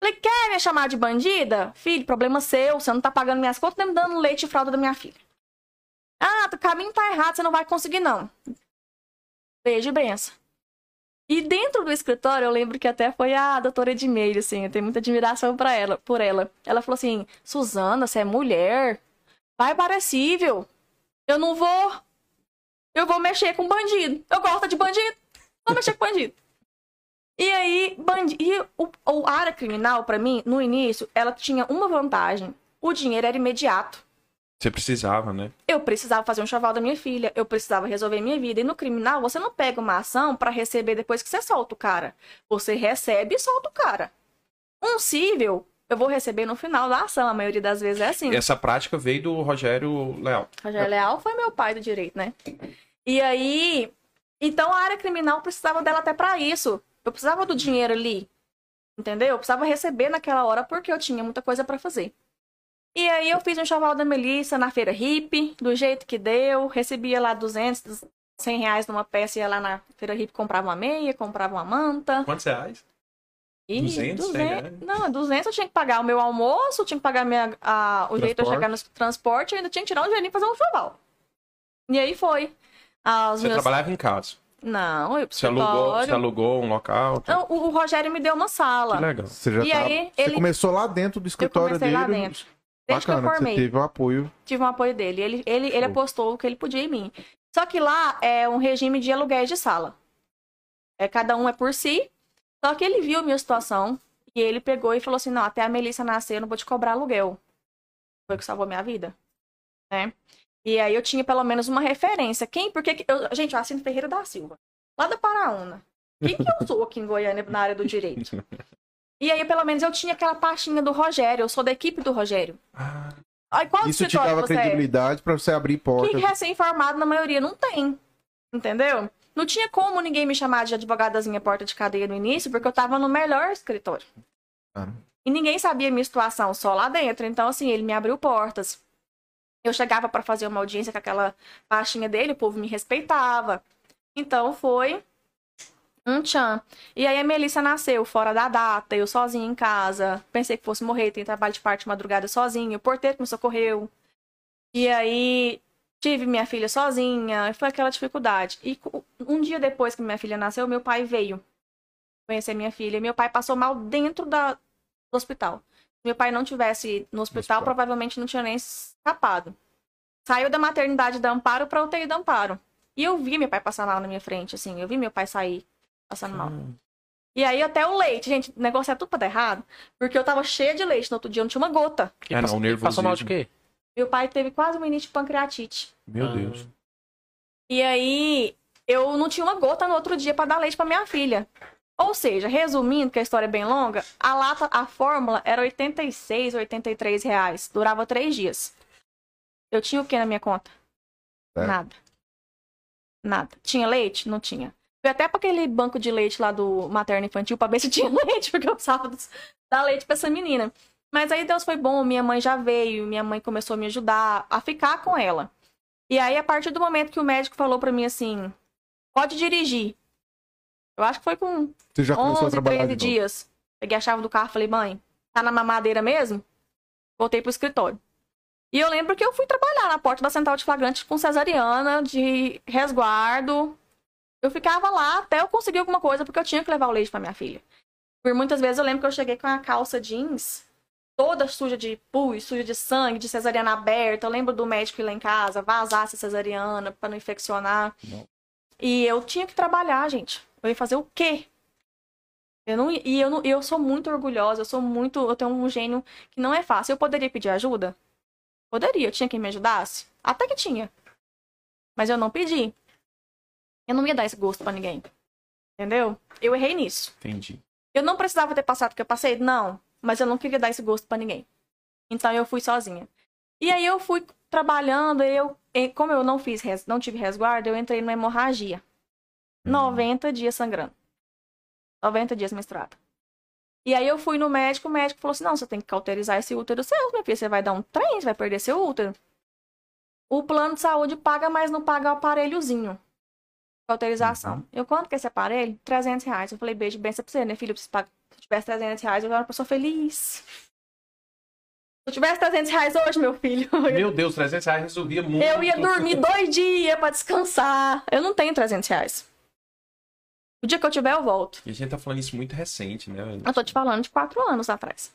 S4: Falei, quer me chamar de bandida? Filho, problema seu, você não tá pagando minhas contas, nem me dando leite e fralda da minha filha. Ah, o caminho tá errado, você não vai conseguir, não. Beijo e benção. E dentro do escritório, eu lembro que até foi a doutora Edmeire, assim, eu tenho muita admiração pra ela, por ela. Ela falou assim, Suzana, você é mulher, vai para cível. Eu não vou... Eu vou mexer com bandido. Eu gosto de bandido. Vou mexer com bandido. E aí, bandi... e o, o a área criminal, pra mim, no início, ela tinha uma vantagem. O dinheiro era imediato.
S2: Você precisava, né?
S4: Eu precisava fazer um chaval da minha filha, eu precisava resolver minha vida. E no criminal, você não pega uma ação pra receber depois que você solta o cara. Você recebe e solta o cara. Um cível, eu vou receber no final da ação. A maioria das vezes é assim.
S2: Essa prática veio do Rogério Leal.
S4: Rogério Leal foi meu pai do direito, né? E aí, então a área criminal precisava dela até pra isso. Eu precisava do dinheiro ali, entendeu? Eu precisava receber naquela hora porque eu tinha muita coisa pra fazer. E aí eu fiz um chaval da Melissa na feira hippie, do jeito que deu, recebia lá 200, 100 reais numa peça, ia lá na feira hippie, comprava uma meia, comprava uma manta.
S2: Quantos reais?
S4: E
S2: 200, 100 reais?
S4: Não, 200 eu tinha que pagar o meu almoço, tinha que pagar minha, a- o jeito de eu
S3: Transporte.
S4: chegar no transporte, eu ainda tinha que tirar um dinheirinho pra fazer um chaval. E aí foi. Ah,
S2: Você
S4: meus-
S2: trabalhava em casa.
S4: Não, eu
S2: Você alugou, você alugou um local. tá?
S4: Não, o, Rogério me deu uma sala.
S2: Que legal.
S3: Você já
S4: E
S3: tá-
S4: aí,
S3: Você
S4: ele-
S3: começou lá dentro do
S4: Eu
S3: escritório
S4: comecei
S3: dele.
S4: lá dentro. Desde
S3: Bacana,
S4: que eu formei.
S3: você teve o apoio.
S4: tive um apoio dele. Ele, ele, ele
S3: Show.
S4: apostou o que ele podia em mim. Só que lá é um regime de aluguéis de sala. É, cada um é por si. Só que ele viu a minha situação e ele pegou e falou assim: não, até a Melissa nascer, eu não vou te cobrar aluguel. Foi o que salvou minha vida. Né? E aí eu tinha pelo menos uma referência. Quem? Porque que- eu, gente, eu assino Ferreira da Silva, lá da Paraúna. Quem que eu sou aqui em Goiânia na área do direito? E aí, pelo menos, eu tinha aquela pastinha do Rogério. Eu sou da equipe do Rogério.
S2: Ah,
S4: Aí, qual
S3: Isso te dava
S4: é?
S3: credibilidade pra você abrir
S4: Que
S3: portas.
S4: recém-formado, na maioria, não tem. Entendeu? Não tinha como ninguém me chamar de advogadazinha porta de cadeia no início, porque eu tava no melhor escritório.
S3: Cara.
S4: E ninguém sabia a minha situação, só lá dentro. Então, assim, ele me abriu portas. Eu chegava pra fazer uma audiência com aquela pastinha dele, o povo me respeitava. Então, foi um tchan. E aí a Melissa nasceu fora da data, eu sozinha em casa. Pensei que fosse morrer, tem trabalho de parte de madrugada sozinha. O porteiro me socorreu. E aí tive minha filha sozinha, foi aquela dificuldade. E um dia depois que minha filha nasceu, meu pai veio conhecer minha filha. Meu pai passou mal dentro da, do hospital. Se meu pai não tivesse no hospital,
S3: hospital.
S4: provavelmente não tinha nem escapado. Saiu da maternidade da Amparo pra UTI da Amparo. E eu vi meu pai passar mal na minha frente, assim. Eu vi meu pai sair passando mal. E aí até o leite, gente, o negócio é tudo pra dar errado. Porque eu tava cheia de leite no outro dia, eu não tinha uma gota.
S1: E
S2: É, não,
S1: passou-
S2: o
S1: e Passou mal de quê?
S4: Meu pai teve quase um início de pancreatite.
S2: Meu
S1: Ah.
S2: Deus.
S4: E aí, eu não tinha uma gota no outro dia pra dar leite pra minha filha. Ou seja, resumindo, que a história é bem longa, a lata, a fórmula era 86, 83 reais. Durava três dias. Eu tinha o que na minha conta?
S3: Certo.
S4: Nada. Nada. Tinha leite? Não tinha. Fui até pra aquele banco de leite lá do materno infantil pra ver se tinha leite, porque eu precisava dar leite pra essa menina. Mas aí Deus foi bom, minha mãe já veio, minha mãe começou a me ajudar a ficar com ela. E aí, a partir do momento que o médico falou pra mim assim, pode dirigir. Eu acho que foi com
S3: Você já começou a
S4: 11,
S3: trabalhar
S4: 13
S3: de novo.
S4: dias. Peguei a chave do carro e falei, mãe, tá na mamadeira mesmo? Voltei pro escritório. E eu lembro que eu fui trabalhar na porta da central de flagrante com cesariana, de resguardo. Eu ficava lá até eu conseguir alguma coisa, porque eu tinha que levar o leite pra minha filha. Por muitas vezes eu lembro que eu cheguei com a calça jeans toda suja de pus, suja de sangue, de cesariana aberta. Eu lembro do médico ir lá em casa, vazar essa cesariana pra não infeccionar.
S2: Não.
S4: E eu tinha que trabalhar, gente. Eu ia fazer o quê? Eu não, e eu, não, eu sou muito orgulhosa, eu sou muito. Eu tenho um gênio que não é fácil. Eu poderia pedir ajuda? Poderia, eu tinha quem me ajudasse? Até que tinha. Mas eu não pedi. Eu não ia dar esse gosto pra ninguém. Entendeu? Eu errei nisso.
S2: Entendi.
S4: Eu não precisava ter passado o que eu passei? Não. Mas eu não queria dar esse gosto pra ninguém. Então eu fui sozinha. E aí eu fui trabalhando, eu, e como eu não fiz, não tive resguardo, eu entrei numa hemorragia. 90 dias sangrando. 90 dias menstruada. E aí eu fui no médico, o médico falou assim: não, você tem que cauterizar esse útero seu, minha filha. Você vai dar um trem, você vai perder seu útero. O plano de saúde paga, mas não paga o aparelhozinho. Cauterização. Eu, quanto que é esse aparelho? 300 reais. Eu falei, beijo, benção pra você, né, filho? Se eu tivesse 300 reais, eu era uma pessoa feliz. Se eu tivesse 300 reais hoje, meu filho,
S2: Meu Deus, 300 reais resolvia muito.
S4: eu ia dormir dois dias pra descansar. Eu não tenho 300 reais. O dia que eu tiver, eu volto.
S2: E a gente tá falando isso muito recente, né?
S4: Eu tô te falando de quatro anos atrás.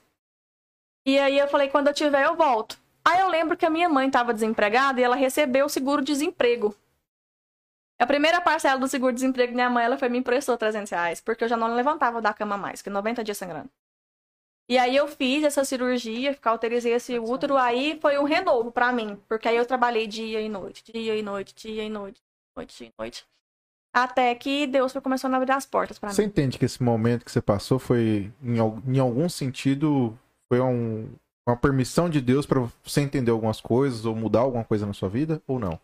S4: E aí eu falei, quando eu tiver, eu volto. Aí eu lembro que a minha mãe tava desempregada e ela recebeu o seguro-desemprego. A primeira parcela do seguro-desemprego da minha mãe, ela foi me emprestou 300 reais, porque eu já não levantava da cama mais, que 90 dias sangrando. E aí eu fiz essa cirurgia, cauterizei esse útero, aí foi um renovo pra mim, porque aí eu trabalhei dia e noite, dia e noite, dia e noite, noite e noite. Até que Deus foi começando a abrir as portas pra
S3: Você
S4: mim.
S3: entende que esse momento que você passou foi, em, em algum sentido, Foi um, uma permissão de Deus pra você entender algumas coisas ou mudar alguma coisa na sua vida ou não?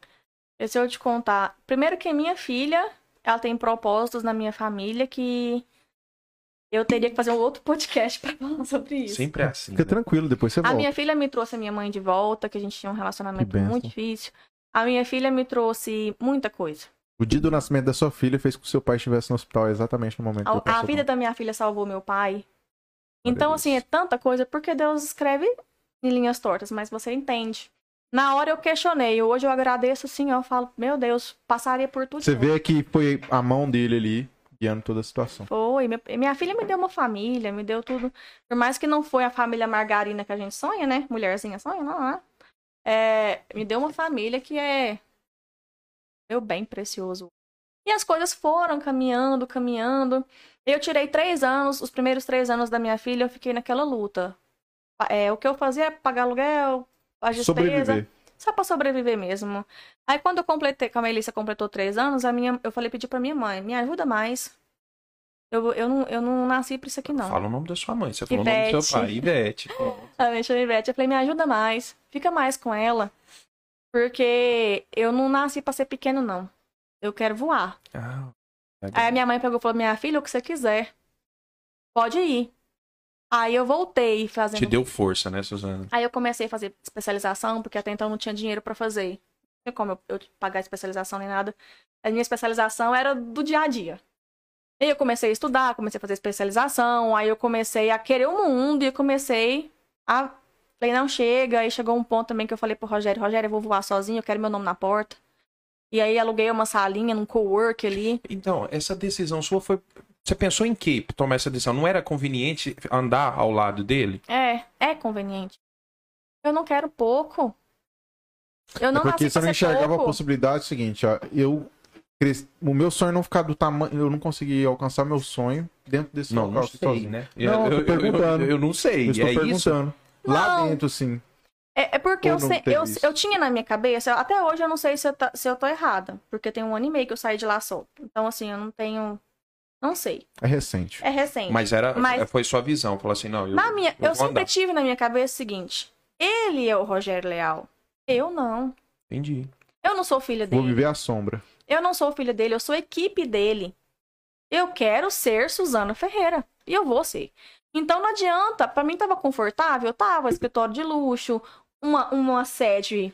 S4: E se eu te contar, primeiro que minha filha, ela tem propósitos na minha família que eu teria que fazer um outro podcast pra falar sobre isso.
S2: Sempre é assim.
S3: Fica
S2: né?
S3: tranquilo, depois você
S4: A
S3: volta.
S4: minha filha me trouxe a minha mãe de volta, que a gente tinha um
S3: Que
S4: relacionamento muito difícil. A minha filha me trouxe muita coisa.
S3: O dia do nascimento da sua filha fez com que seu pai estivesse no hospital exatamente no momento que
S4: A,
S3: ele
S4: a
S3: passou
S4: vida da minha filha salvou meu pai. Então,
S3: a
S4: assim, é tanta coisa, porque Deus escreve em linhas tortas, mas você entende. Na hora eu questionei, hoje eu agradeço assim, ó, eu falo, meu Deus, passaria por tudo.
S3: Você vê que foi a mão dele ali guiando toda a situação.
S4: Foi, minha, minha filha me deu uma família, me deu tudo. Por mais que não foi a família margarina que a gente sonha, né? Mulherzinha sonha, não, é? É, me deu uma família que é meu bem precioso. E as coisas foram caminhando, caminhando. Eu tirei três anos, os primeiros três anos da minha filha, eu fiquei naquela luta. É, o que eu fazia é pagar aluguel, as despesas,
S3: Sobreviver.
S4: Só pra sobreviver mesmo. Aí quando eu completei, que a Melissa completou três anos, a minha, eu falei, pedi pra minha mãe, me ajuda mais. Eu, eu, não, eu não nasci pra isso aqui, não.
S2: Fala o nome da sua mãe. Você falou o nome do seu pai. Ivete.
S4: A minha chama Ivete, eu falei, me ajuda mais, fica mais com ela. Porque eu não nasci pra ser pequeno, não. Eu quero voar.
S2: Ah,
S4: Aí a minha mãe pegou e falou, minha filha, o que você quiser. Pode ir. Aí eu voltei fazendo
S2: Te deu força, né, Suzana?
S4: Aí eu comecei a fazer especialização, porque até então eu não tinha dinheiro pra fazer. Não tinha como eu, eu pagar especialização nem nada. A minha especialização era do dia a dia. E eu comecei a estudar, comecei a fazer especialização, aí eu comecei a querer o mundo e comecei a. Falei, não chega. Aí chegou um ponto também que eu falei pro Rogério: Rogério, eu vou voar sozinho, eu quero meu nome na porta. E aí aluguei uma salinha num cowork ali.
S2: Então, essa decisão sua foi. Você pensou em quê pra tomar essa decisão? Não era conveniente andar ao lado dele?
S4: É, é conveniente. Eu não quero pouco. Eu
S3: É
S4: não
S3: porque
S4: nasci
S3: você não enxergava a
S4: pouco.
S3: possibilidade seguinte, ó. Eu. cres- O meu sonho não ficar do tamanho. Eu não consegui alcançar meu sonho dentro desse
S2: Não,
S3: local
S2: não sei,
S3: sozinho.
S2: né?
S3: Não, eu tô perguntando.
S2: Eu, eu não sei.
S3: Eu estou
S2: é isso?
S3: perguntando. Lá
S4: Não.
S3: dentro, sim.
S4: É, é porque eu,
S3: não
S4: sei- eu,
S3: isso?
S4: eu tinha na minha cabeça, até hoje eu não sei se eu, tá- se eu tô errada, porque tem um ano e meio que eu saí de lá solto. Então, assim, eu não tenho. Não sei.
S3: É recente.
S4: É recente.
S2: Mas era,
S4: Mas-
S2: foi sua visão. Falou assim, não, eu,
S4: na minha, eu,
S2: vou
S4: sempre
S2: andar.
S4: tive na minha cabeça o seguinte: ele é o Rogério Leal. Eu não.
S2: Entendi.
S4: Eu não sou filha
S3: Vou
S4: dele.
S3: viver a sombra.
S4: Eu não sou filha dele, eu sou equipe dele. Eu quero ser Suzana Ferreira. E eu vou ser. Então não adianta, pra mim tava confortável, tava escritório de luxo, uma, uma sede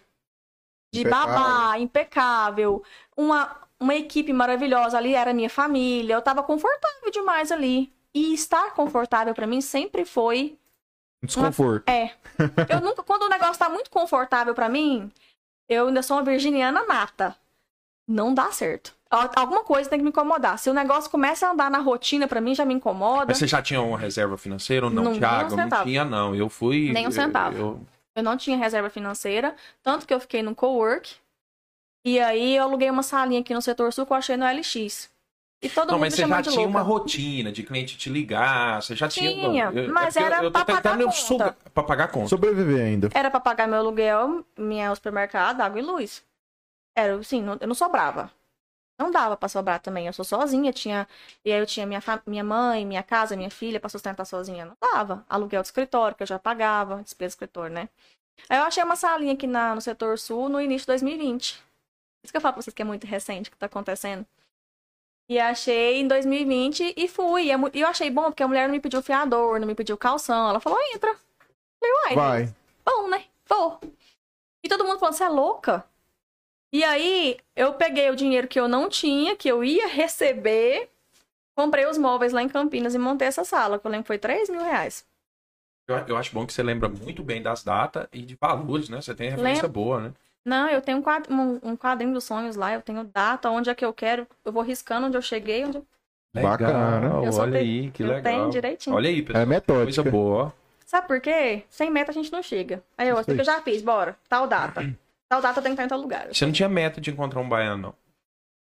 S4: de
S3: Impecável.
S4: babá, impecável, uma, uma equipe maravilhosa ali, era minha família, eu tava confortável demais ali. E estar confortável pra mim sempre foi
S3: Desconforto.
S4: é. Eu nunca, quando o negócio tá muito confortável pra mim, eu ainda sou uma virginiana nata. Não dá certo. Al- Alguma coisa tem que me incomodar. Se o negócio começa a andar na rotina, pra mim já me incomoda.
S2: Mas você já tinha uma reserva financeira ou não,
S4: Não, nem um
S2: Thiago? Não tinha, não. Eu fui.
S4: Nem um centavo.
S2: eu-
S4: Eu não tinha reserva financeira, tanto que eu fiquei no cowork. E aí eu aluguei uma salinha aqui no setor sul que eu achei no LX. E todo
S2: Não,
S4: mundo
S2: mas você já tinha
S4: louca.
S2: uma rotina de cliente te ligar, você já tinha.
S4: Tinha,
S2: eu-
S4: mas
S2: é
S4: era
S2: eu, eu
S4: pra pagar conta.
S2: sugar- pra pagar conta.
S3: Sobreviver ainda.
S4: Era pra pagar meu aluguel, minha supermercado, água e luz. Era assim, não- eu não sobrava. Não dava pra sobrar também. Eu sou sozinha, tinha. E aí eu tinha minha, fa- minha mãe, minha casa, minha filha pra sustentar sozinha. Não dava. Aluguel de escritório, que eu já pagava, despesa de escritório, né? Aí eu achei uma salinha aqui na, no setor sul no início de 2020. Isso que eu falo pra vocês que é muito recente que tá acontecendo. E achei em 2020 e fui. E é E eu achei bom porque a mulher não me pediu fiador, não me pediu calção. Ela falou, entra. Eu Falei, uai,
S3: Vai.
S4: bom, né? Vou. E todo mundo falando, você é louca? E aí, eu peguei o dinheiro que eu não tinha, que eu ia receber, comprei os móveis lá em Campinas e montei essa sala, que eu lembro que foi 3 mil reais.
S2: Eu, eu acho bom que você lembra muito bem das datas e de valores, né? Você tem referência
S4: Lembro.
S2: boa, né?
S4: Não, eu tenho um quadro- um, um quadrinho dos sonhos lá, eu tenho data, onde é que eu quero, eu vou riscando onde eu cheguei, onde eu...
S3: Bacana.
S2: Olha
S4: tenho-
S2: aí, que
S4: eu
S2: legal.
S4: tenho direitinho.
S2: Olha aí, pessoal.
S3: É metódica.
S2: Coisa boa.
S4: Sabe por quê? Sem meta a gente não chega. Aí eu,
S3: Isso
S4: o que eu já fiz, bora, tal data. Tal data tem que estar em tal lugar.
S2: Você não tinha meta de encontrar um baiano, não.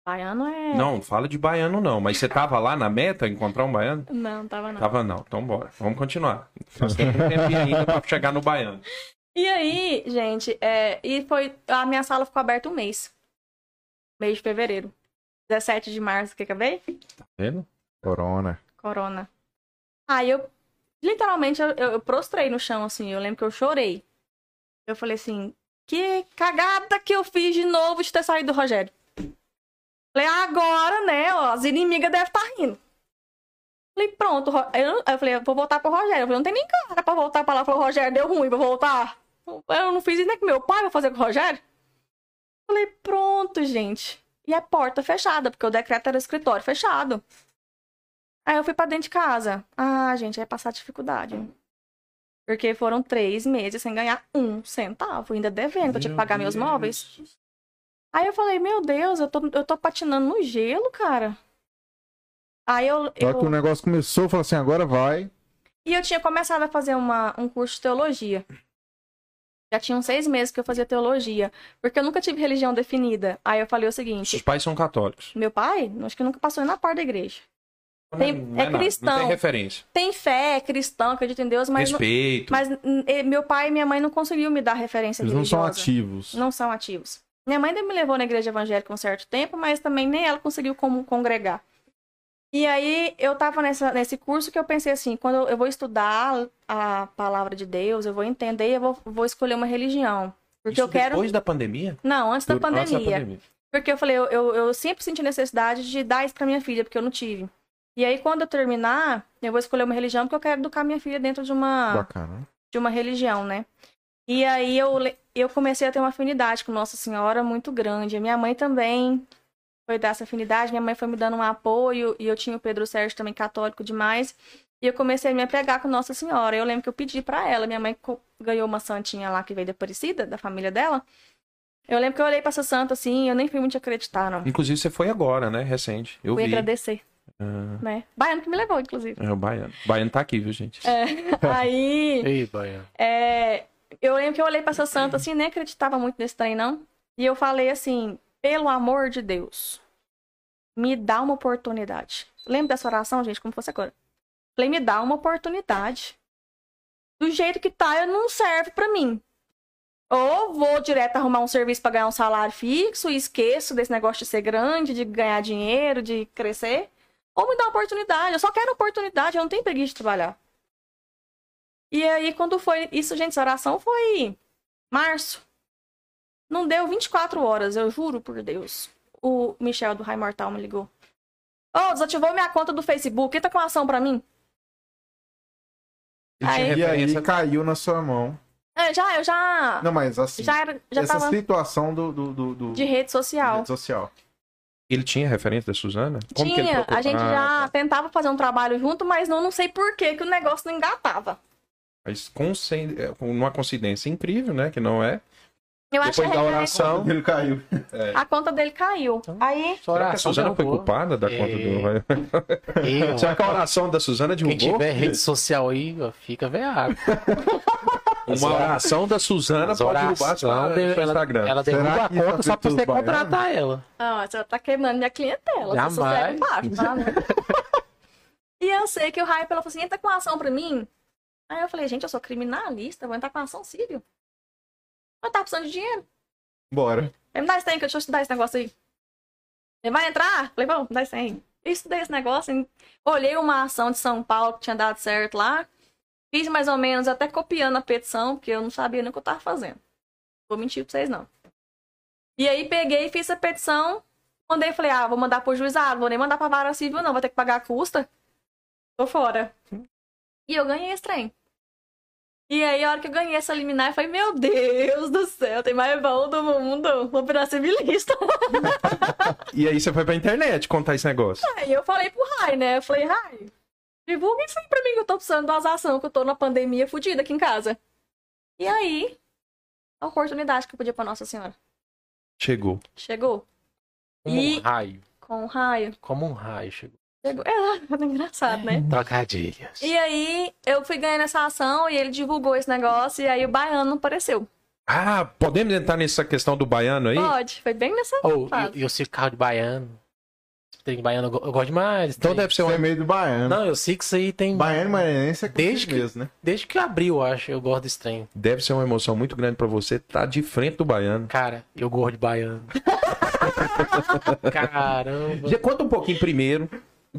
S4: Baiano é...
S2: Não, fala de baiano, não. Mas você tava lá na meta, encontrar um baiano?
S4: Não, tava não.
S2: Tava não. Então bora. Vamos continuar. Nós temos um tempinho ainda pra chegar no baiano.
S4: E aí, gente, é, e foi. A minha sala ficou aberta um mês. Mês de fevereiro. 17 de março que acabei?
S2: Tá vendo?
S3: Corona.
S4: Corona. Aí eu Literalmente, eu, eu, eu prostrei no chão, assim. Eu lembro que eu chorei. Eu falei assim, que cagada que eu fiz de novo de ter saído do Rogério. Falei, agora, né, ó, as inimigas devem estar rindo. Falei, pronto. Ro- Eu, eu falei, eu vou voltar pro Rogério. Eu falei, não tem nem cara pra voltar pra lá. Falei, Rogério, deu ruim, vou voltar. Eu não fiz nem com meu pai, vou fazer com o Rogério. Falei, pronto, gente. E a porta fechada, porque o decreto era escritório fechado. Aí eu fui pra dentro de casa. Ah, gente, aí passar dificuldade. Porque foram três meses sem ganhar um centavo, ainda devendo, que eu tinha que pagar meus móveis. Aí eu falei, meu Deus, eu tô, eu tô patinando no gelo, cara. Aí eu,
S3: Na hora que o
S4: eu,
S3: negócio começou, eu falei assim, agora vai.
S4: e eu tinha começado a fazer uma, um curso de teologia. Já tinham seis meses que eu fazia teologia, porque eu nunca tive religião definida. Aí eu falei o seguinte:
S2: Seus pais são católicos.
S4: meu pai, acho que nunca passou nem na porta da igreja. Tem-
S2: Não
S4: é cristão.
S2: Não tem referência.
S4: Tem fé, é cristão, acredita em Deus, mas, não-
S2: Respeito.
S4: mas hum, eh, meu pai e minha mãe não conseguiu me dar referência
S3: Eles não são
S4: religiosa.
S3: ativos.
S4: Não são ativos. Minha mãe ainda me levou na igreja evangélica um certo tempo, mas também nem ela conseguiu como congregar. E aí eu tava nessa, nesse curso que eu pensei assim, quando eu, vou estudar a palavra de Deus, eu vou entender, eu vou, vou escolher uma religião. Porque
S2: Isso
S4: eu quero.
S2: Depois da pandemia?
S4: Não, antes da,
S2: Antes da
S4: pandemia.
S2: pandemia.
S4: Porque eu falei, eu, eu, eu sempre senti necessidade de dar isso pra minha filha, porque eu não tive. E aí, quando eu terminar, eu vou escolher uma religião, porque eu quero educar minha filha dentro de uma
S3: Bacana.
S4: de uma religião, né? E aí eu, eu comecei a ter uma afinidade com Nossa Senhora muito grande. A minha mãe também foi dessa afinidade, minha mãe foi me dando um apoio, e eu tinha o Pedro Sérgio também católico demais. E eu comecei a me apegar com Nossa Senhora. Eu lembro que eu pedi pra ela, minha mãe ganhou uma santinha lá que veio da Aparecida, da família dela. Eu lembro que eu olhei pra essa santa assim, eu nem fui muito acreditar, não.
S2: Inclusive, você foi agora, né? Recente. Eu
S4: fui
S2: vi.
S4: agradecer,
S2: Ah,
S4: né? Baiano que me levou, inclusive.
S2: é o Baiano. Baiano tá aqui, viu, gente?
S4: aí.
S1: Ei, Baiano.
S4: É, eu lembro que eu olhei pra essa santa assim, nem acreditava muito nesse trem, não. E eu falei assim, pelo amor de Deus, me dá uma oportunidade. Lembra dessa oração, gente, como fosse agora? Falei, me dá uma oportunidade. Do jeito que tá, não serve pra mim. Ou vou direto arrumar um serviço pra ganhar um salário fixo e esqueço desse negócio de ser grande, de ganhar dinheiro, de crescer. Ou me dá uma oportunidade. Eu só quero oportunidade, eu não tenho preguiça de trabalhar. E aí, quando foi. Isso, gente, essa oração foi março. Não deu 24 horas, eu juro por Deus. O Michel do Raio Mortal me ligou. Ô, desativou minha conta do Facebook. Entra com ação pra mim. Aí-
S3: E aí
S2: referência.
S3: caiu na sua mão.
S4: É, já, eu já.
S3: Não, mas assim,
S4: já era, já
S3: essa
S4: tava
S3: situação do, do, do, do-
S4: de rede social.
S3: rede social.
S2: Ele tinha referência da Suzana? Como que ele
S4: Tinha, a gente
S2: Ah,
S4: já
S2: tá.
S4: tentava fazer um trabalho junto, mas não, não sei por que que o negócio não engatava.
S2: Mas com, sem, é, com uma coincidência incrível, né? Que não é.
S4: Eu acho
S2: Depois
S4: que
S2: da
S4: a,
S2: oração.
S3: Ele caiu.
S4: a conta dele caiu. Aí,
S1: Sua
S2: Será que a Suzana foi culpada da conta
S1: É.
S2: do.
S1: Eu-
S2: Será que a oração da Suzana
S1: Quem
S2: derrubou?
S1: tiver rede social aí, fica veado.
S2: Uma oração da Suzana pode derrubar sua
S1: ela,
S2: Instagram.
S1: ela
S3: Será
S1: derruba a
S3: que isso
S1: conta só pra você
S3: os baianos?
S1: contratar ela.
S4: Ah, você tá queimando minha clientela.
S1: Jamais.
S4: Embaixo, tá? e eu sei que o Hype falou assim: entra com ação pra mim. Aí eu falei, gente, eu sou criminalista, vou entrar com ação civil. Eu tava precisando de dinheiro.
S3: Bora.
S4: Ele me dá esse trem, que deixa eu estudar esse negócio aí. Ele vai entrar? Falei, vamos, dá esse trem. Eu estudei esse negócio, olhei uma ação de São Paulo que tinha dado certo lá. Fiz mais ou menos, até copiando a petição, porque eu não sabia nem o que eu tava fazendo. Vou mentir pra vocês, não. E aí peguei e fiz a petição. Mandei e falei, ah, vou mandar pro juizado, vou nem mandar pra vara civil, não, vou ter que pagar a custa. Tô fora. E eu ganhei esse trem. E aí, a hora que eu ganhei essa liminar, eu falei, meu Deus do céu, tem mais bom do mundo. Vou virar civilista.
S2: E aí você foi pra internet contar esse negócio.
S4: Aí eu falei pro Rai, né? Eu falei, Rai, divulga isso aí pra mim que eu tô precisando das ações, que eu tô na pandemia fodida aqui em casa. E aí, a oportunidade que eu podia pra Nossa Senhora.
S2: Chegou.
S4: Chegou.
S1: Como
S4: E-
S1: um raio.
S4: Com o raio.
S1: Como um raio chegou.
S4: É, é engraçado, né?
S1: Trocadilhos.
S4: E aí, eu fui ganhando essa ação e ele divulgou esse negócio e aí o baiano não apareceu.
S2: Ah, podemos entrar nessa questão do baiano aí?
S4: Pode, foi bem nessa
S1: Ou,
S4: fase.
S1: e eu sigo carro de baiano. De baiano eu, go- eu gosto demais.
S2: Então
S1: Tem-
S2: deve ser
S3: Você é meio do baiano.
S1: Não, eu sei que isso aí tem.
S3: Baiano e maranhense é
S1: Desde
S3: desde
S1: que-
S3: mesmo, né?
S1: Desde que abriu, eu acho, eu gosto desse trem.
S2: Deve ser uma emoção muito grande pra você estar de frente do baiano.
S1: Cara, eu gosto de baiano. Caramba.
S2: Já conta um pouquinho primeiro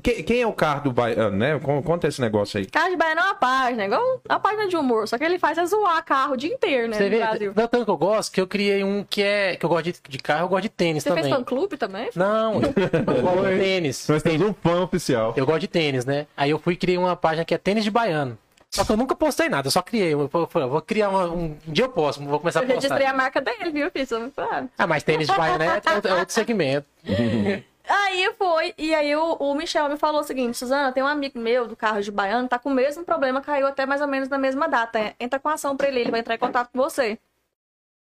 S2: Que- Quem é o carro do baiano, né? Con- Conta esse negócio aí.
S4: Carro de Baiano é uma página, igual a página de humor. Só que ele faz é zoar carro o dia inteiro, né?
S1: Você
S4: no
S1: vê,
S4: Brasil.
S1: não tanto que eu gosto, que eu criei um que é. Que eu gosto de, de carro, eu gosto de tênis
S4: Você
S1: também.
S4: fez fã clube também?
S1: Não, eu gosto de tênis.
S3: Nós temos um fã oficial.
S1: Eu gosto de tênis, né? Aí eu fui e criei uma página que é tênis de baiano. Só que eu nunca postei nada, eu só criei. Eu falei, vou criar uma- um, um dia eu posto, vou começar a
S4: Eu registrei
S1: postar.
S4: a marca dele, viu? Você sabe.
S1: Ah, mas tênis de baiano é outro, é outro segmento.
S4: Aí foi, e aí o, o Michel me falou o seguinte, Suzana, tem um amigo meu do carro de baiano, tá com o mesmo problema, caiu até mais ou menos na mesma data. Entra com ação pra ele, ele vai entrar em contato com você.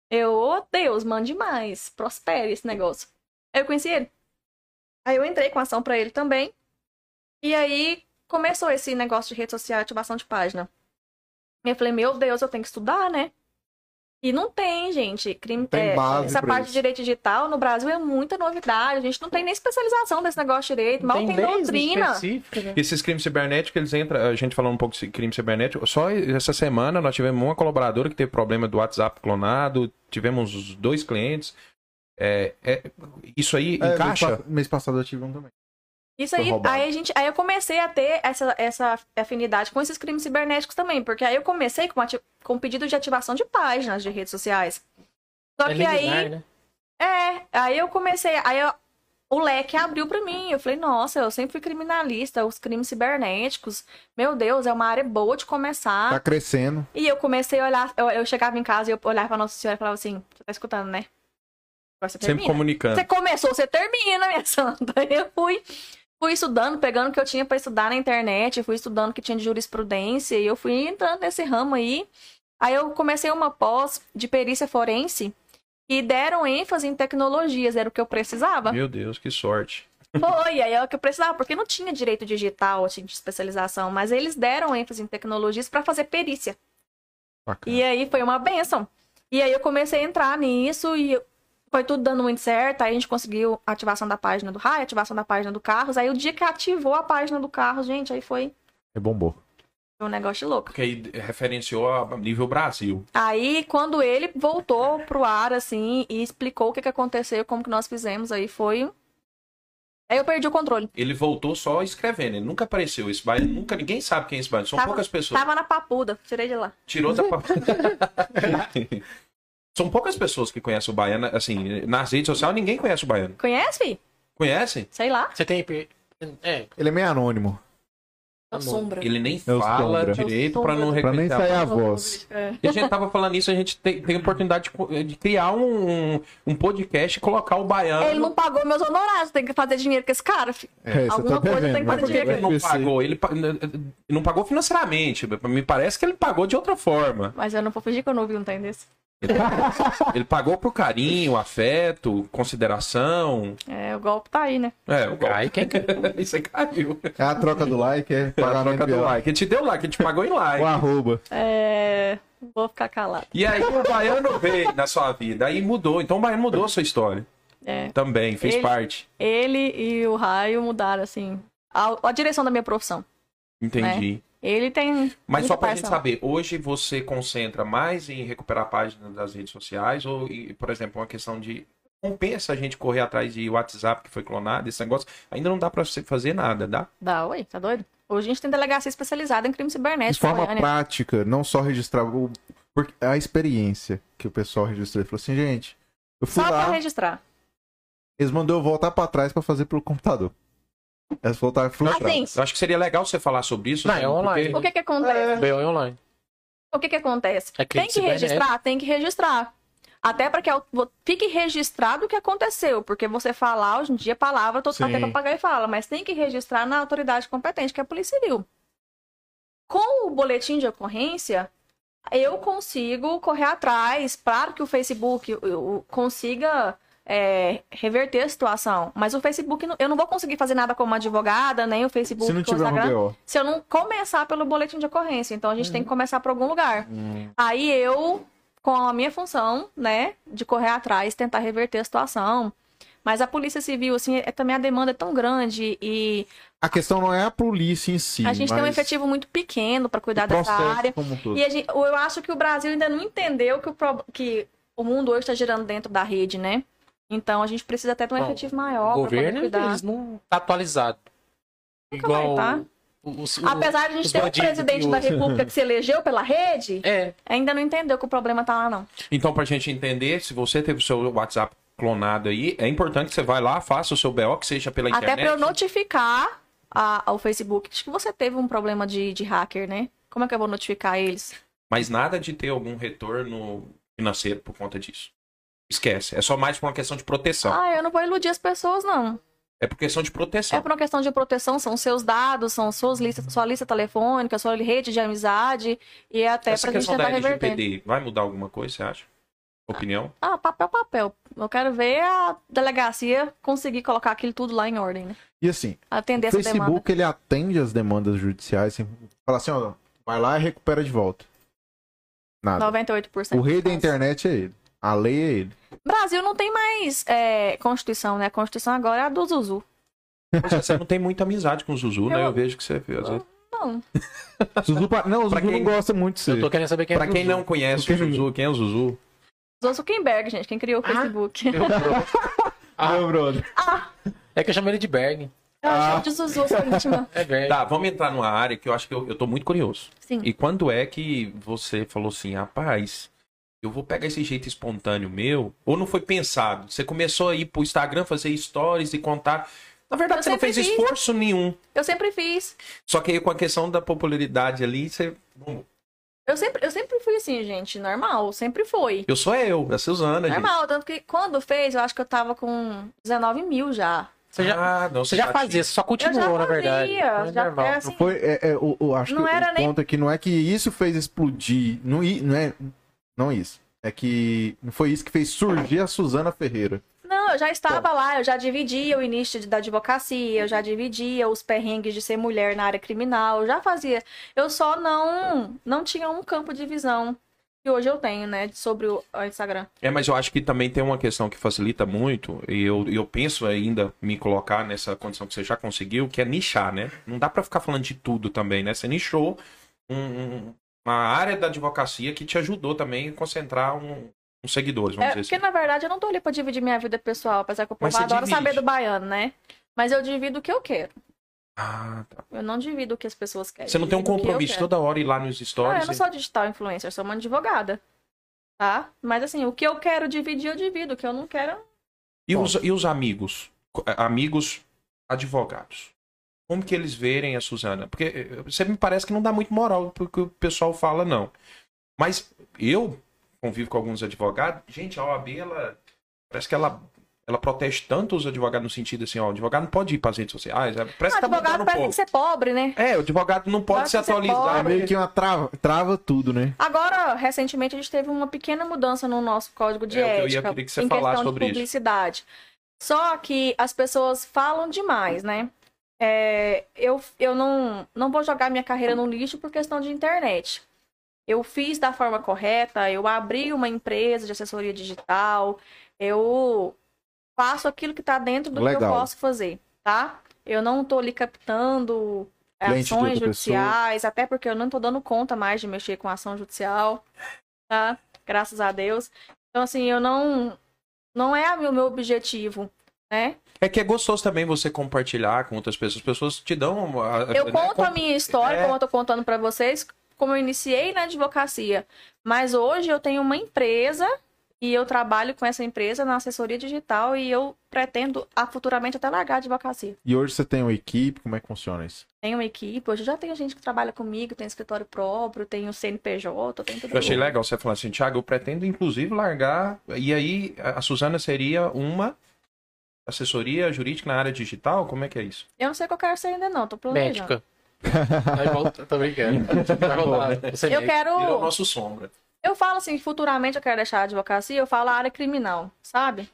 S4: Eu, ô Deus, mande mais, prospere esse negócio. Aí eu conheci ele. Aí eu entrei com ação pra ele também. E aí começou esse negócio de rede social, ativação de página. Eu falei, meu Deus, eu tenho que estudar, né? E não tem, gente. Crime,
S3: Tem
S4: é, essa parte
S3: isso.
S4: de direito digital no Brasil é muita novidade. A gente não tem nem especialização desse negócio de direito, mal tem,
S1: leis
S4: doutrina.
S1: né?
S2: Esses crimes cibernéticos, eles entram. A gente falando um pouco de crime cibernético. Só essa semana nós tivemos uma colaboradora que teve problema do WhatsApp clonado. Tivemos dois clientes. É, é- isso aí
S3: É, mês,
S2: encaixa?
S3: pa- mês passado eu tive um também.
S4: Isso aí, aí a gente, aí eu comecei a ter essa, essa afinidade com esses crimes cibernéticos também, porque aí eu comecei com, ati- com pedido de ativação de páginas de redes sociais. Só
S1: É
S4: que aí,
S1: né?
S4: é, aí eu comecei, aí eu- o leque abriu pra mim. Eu falei, nossa, eu sempre fui criminalista, os crimes cibernéticos, meu Deus, é uma área boa de começar.
S3: Tá crescendo.
S4: E eu comecei a olhar, eu, eu chegava em casa e eu olhava pra Nossa Senhora e falava assim, você tá escutando, né? Você
S2: Sempre comunicando.
S4: Você começou, você termina, minha santa. Eu fui, fui estudando, pegando o que eu tinha pra estudar na internet, fui estudando o que tinha de jurisprudência, e eu fui entrando nesse ramo aí. Aí eu comecei uma pós de perícia forense e deram ênfase em tecnologias, era o que eu precisava.
S2: Meu Deus, que sorte.
S4: Foi, aí é o que eu precisava, porque não tinha direito digital, tinha de especialização, mas eles deram ênfase em tecnologias pra fazer perícia.
S3: Bacana.
S4: E aí foi uma benção. E aí eu comecei a entrar nisso e foi tudo dando muito certo. Aí a gente conseguiu a ativação da página do Rai, ativação da página do Carros. Aí o dia que ativou a página do Carros, gente, aí foi
S3: É bombou.
S4: um negócio de louco.
S2: Porque aí referenciou a nível Brasil.
S4: Aí quando ele voltou pro ar, assim, e explicou o que, que aconteceu, como que nós fizemos, aí foi. Aí eu perdi o controle.
S2: Ele voltou só escrevendo. Ele nunca apareceu. Esse baile, nunca ninguém sabe quem é esse baile. São
S4: Tava-
S2: poucas pessoas.
S4: Tava na papuda, tirei de lá.
S2: Tirou da. pa- São poucas pessoas que conhecem o baiano. Assim, nas redes sociais ninguém conhece o baiano.
S4: Conhece?
S2: Conhece?
S4: Sei lá.
S1: Você tem. É,
S3: Ele é meio anônimo.
S4: É o sombra.
S2: Ele nem
S3: É o
S2: fala
S3: sombra.
S2: direito
S4: É o
S2: pra não.
S3: Pra nem
S2: reconhecer. a
S3: sair a
S2: voz.
S3: voz.
S4: É.
S2: E a gente tava falando isso, a gente tem, tem a oportunidade de de, criar um, um, um podcast e colocar o baiano.
S4: Ele não pagou meus honorários, tem que fazer dinheiro com esse cara.
S3: É, você
S4: Alguma
S3: tá
S4: coisa
S3: devendo.
S4: tem que fazer dinheiro.
S2: Ele não pagou, ele não pagou financeiramente. Me parece que ele pagou de outra forma.
S4: Mas eu não vou fingir que eu não vi um trem desse.
S2: Ele pagou por carinho, afeto, consideração.
S4: É, o golpe tá aí, né?
S2: É, o
S1: Aí quem
S2: Isso aí caiu.
S3: É a troca do like, é
S2: É
S3: pagamento
S2: troca do
S3: de-
S2: like. Ele te deu like, ele te pagou em like.
S3: O arroba.
S4: É. Vou ficar calado.
S2: E aí o baiano veio na sua vida, aí mudou. Então o baiano mudou a sua história.
S4: É.
S2: Também, fez
S4: Ele-
S2: parte.
S4: Ele e o Raio mudaram, assim, a, a direção da minha profissão.
S2: Entendi.
S4: Ele tem.
S2: Mas só pra gente saber, hoje você concentra mais em recuperar a página das redes sociais ou, por exemplo, uma questão de compensa a gente correr atrás de WhatsApp que foi clonado, esse negócio, ainda não dá pra você fazer nada, dá?
S4: Dá, oi, tá doido? Hoje a gente tem delegacia especializada em crime
S3: De
S4: cibernético.
S3: forma
S4: Goiânia.
S3: prática, não só registrar. O... Porque a experiência que o pessoal registrou. Ele falou assim, gente, eu fui
S4: Só pra
S3: lá,
S4: registrar.
S3: eles mandou eu voltar pra trás pra fazer pelo computador. Eles voltaram frustrados.
S4: Assim,
S2: Eu acho que seria legal você falar sobre isso.
S1: Não,
S2: né?
S1: é online.
S4: o que que acontece?
S1: Bem online.
S4: O que que acontece?
S1: É
S4: tem que registrar? Tem que registrar. Até para que fique registrado o que aconteceu. Porque você falar, hoje em dia, palavra, todo até papagaio fala. Mas tem que registrar na autoridade competente, que é a Polícia Civil. Com o boletim de ocorrência, eu consigo correr atrás para que o Facebook consiga é, reverter a situação. Mas o Facebook, eu não vou conseguir fazer nada como advogada, nem o Facebook
S3: Se não tiver um
S4: Instagram
S3: BO.
S4: se eu não começar pelo boletim de ocorrência. Então a gente tem que começar por algum lugar. Aí eu, com a minha função, né, de correr atrás, tentar reverter a situação. Mas a Polícia Civil, assim, é, também a demanda é tão grande e
S3: A questão não é a polícia em si.
S4: a gente tem um efetivo muito pequeno para cuidar
S3: o
S4: dessa área.
S3: como um todo.
S4: E a gente- eu acho que o Brasil ainda não entendeu que o, que o mundo hoje está girando dentro da rede, né? Então a gente precisa até de um
S1: Bom,
S4: efetivo
S1: O
S4: maior para poder
S1: governo,
S4: cuidar.
S1: eles não tá atualizado.
S4: Nunca vai, tá?
S1: Os-
S4: Apesar de a gente ter um presidente da república que se elegeu pela rede,
S1: É,
S4: ainda não entendeu que o problema tá lá, não.
S2: Então, pra gente entender, se você teve o seu WhatsApp clonado aí, é importante que você vai lá, faça o seu BO, que seja pela
S4: Até
S2: internet.
S4: pra eu notificar a- ao Facebook Acho que você teve um problema de, de hacker, né? Como é que eu vou notificar eles?
S2: Mas nada de ter algum retorno financeiro por conta disso. Esquece. É só mais por uma questão de proteção.
S4: Ah, eu não vou iludir as pessoas, não.
S2: É por questão de proteção.
S4: É por uma questão de proteção, são seus dados, são suas listas, sua lista telefônica, sua rede de amizade e até
S2: Essa
S4: pra gente
S2: questão da
S4: tentar reverter.
S2: LGPD vai mudar alguma coisa, você acha? Opinião?
S4: Ah, papel, papel. Eu quero ver a delegacia conseguir colocar aquilo tudo lá em ordem, né?
S3: E assim,
S4: Atender
S3: o
S4: essa demanda.
S3: Facebook ele atende as demandas judiciais. Assim, fala assim, ó, vai lá e recupera de volta. Nada.
S4: 98%.
S3: O rei da internet é ele. A lei é ele.
S4: Brasil não tem mais é, Constituição, né? A Constituição agora é a do Zuzu.
S2: Você você não tem muita amizade com o Zuzu, né?
S4: Eu-
S2: Eu vejo que você... Às vezes...
S4: Não.
S3: Zuzu, pa- não, o
S2: Pra
S3: Zuzu
S2: quem-
S3: não gosta muito de
S1: eu tô querendo saber quem é
S2: Pra quem
S1: Zuzu.
S2: não conhece o
S3: Quem-
S2: Zuzu, quem é o Zuzu?
S4: Zuzu Zuckerberg, gente, quem criou o Facebook.
S1: Meu bro.
S3: Ah, meu brother.
S1: É que eu chamo ele de Berg.
S4: Eu
S3: Ah.
S4: chamo de Zuzu, íntima.
S1: É Berg.
S2: Tá, vamos entrar numa área que eu acho que eu, eu tô muito curioso.
S4: Sim.
S2: E quando é que você falou assim, rapaz, eu vou pegar esse jeito espontâneo meu? Ou não foi pensado? Você começou a ir pro Instagram fazer stories e contar. Na verdade,
S4: Eu
S2: você não fez
S4: fiz.
S2: esforço nenhum.
S4: Eu sempre fiz.
S2: Só que aí com a questão da popularidade ali, você. Bom,
S4: Eu sempre, eu sempre fui assim, gente, normal. Sempre foi.
S2: Eu sou eu, a Suzana, gente.
S4: Normal, tanto que quando fez, eu acho que eu tava com 19 mil já.
S1: Você já,
S2: Ah, não,
S1: você já fazia, você só continuou,
S4: eu já
S1: na verdade.
S4: fazia,
S1: É
S4: já
S1: normal.
S4: é assim,
S3: Não foi, é, é, o, o- acho
S4: Não
S3: que
S4: era
S3: o
S4: nem-
S3: ponto é que não é que isso fez explodir. Não, não é. Não isso. É que não foi isso que fez surgir a Suzana Ferreira.
S4: Não, eu já estava lá, eu já dividia o início da advocacia, eu já dividia os perrengues de ser mulher na área criminal, eu já fazia. Eu só não não tinha um campo de visão que hoje eu tenho, né, sobre o Instagram.
S2: É, mas eu acho que também tem uma questão que facilita muito, e eu, eu penso ainda me colocar nessa condição que você já conseguiu, que é nichar, né? Não dá pra ficar falando de tudo também, né? Você nichou um- um- uma área da advocacia que te ajudou também a concentrar um, uns seguidores, vamos
S4: É,
S2: dizer
S4: porque
S2: assim.
S4: na verdade eu não tô ali pra dividir minha vida pessoal, apesar que o povo adora
S2: divide.
S4: saber do baiano, né? Mas eu divido o que eu quero.
S2: Ah, tá.
S4: Eu não divido o que as pessoas querem.
S2: Você não tem um compromisso toda hora ir lá nos
S4: Não,
S2: stories.
S4: eu não sou digital influencer, eu sou uma advogada. Tá? Mas assim, o que eu quero dividir, eu divido. O que eu não quero,
S2: E os, e os amigos? Eh, Amigos advogados. Como que eles verem a Suzana? Porque eh, você me parece que não dá muito moral pro que o pessoal fala, não. Mas eu convivo com alguns advogados. Gente, a OAB, ela. Parece que ela. Ela protege tanto os advogados no sentido assim, ó, o advogado não pode ir para as redes sociais. é- Parece
S4: Ah,
S2: que tá
S4: advogado parece
S2: pouco.
S4: ser pobre, né?
S2: É, o advogado não pode
S4: Parece
S2: se
S4: ser
S2: atualizar.
S3: É meio que uma trava, trava tudo, né?
S4: Agora, recentemente, a gente teve uma pequena mudança no nosso código de
S2: É, que eu ia
S4: ética
S2: querer que você
S4: em
S2: falasse sobre
S4: de
S2: isso.
S4: publicidade. Só que as pessoas falam demais, né? É, eu eu não, não vou jogar minha carreira no lixo por questão de internet. Eu fiz da forma correta, eu abri uma empresa de assessoria digital, eu faço aquilo que está dentro do que
S3: Legal.
S4: eu posso fazer, tá? Eu não tô ali captando é, ações judiciais, até porque eu não tô dando conta mais de mexer com ação judicial, tá? Graças a Deus. Então, assim, eu não. Não é o meu objetivo, né?
S2: É que é gostoso também você compartilhar com outras pessoas. As pessoas te dão. uma-
S4: Eu
S2: né,
S4: conto a minha história,
S2: é.
S4: como eu tô contando pra vocês, como eu iniciei na advocacia. Mas hoje eu tenho uma empresa e eu trabalho com essa empresa na assessoria digital e eu pretendo a, futuramente até largar a advocacia.
S3: E hoje você tem uma equipe, como é que funciona isso?
S4: Tenho uma equipe, hoje já tenho gente que trabalha comigo, tem escritório próprio, tenho CNPJ, tenho tudo.
S2: Eu achei legal você falar assim, Thiago, eu pretendo inclusive largar. E aí, a a Suzana seria uma assessoria jurídica na área digital? Como é que é isso?
S4: Eu não sei o que eu quero ser ainda não, tô planejando.
S1: Médica. Vai voltar, tô brincando. Vai voltar. Você é
S4: Eu quero.
S2: O nosso sombra.
S4: Eu falo assim, futuramente eu quero deixar a advocacia, eu falo a área criminal, sabe?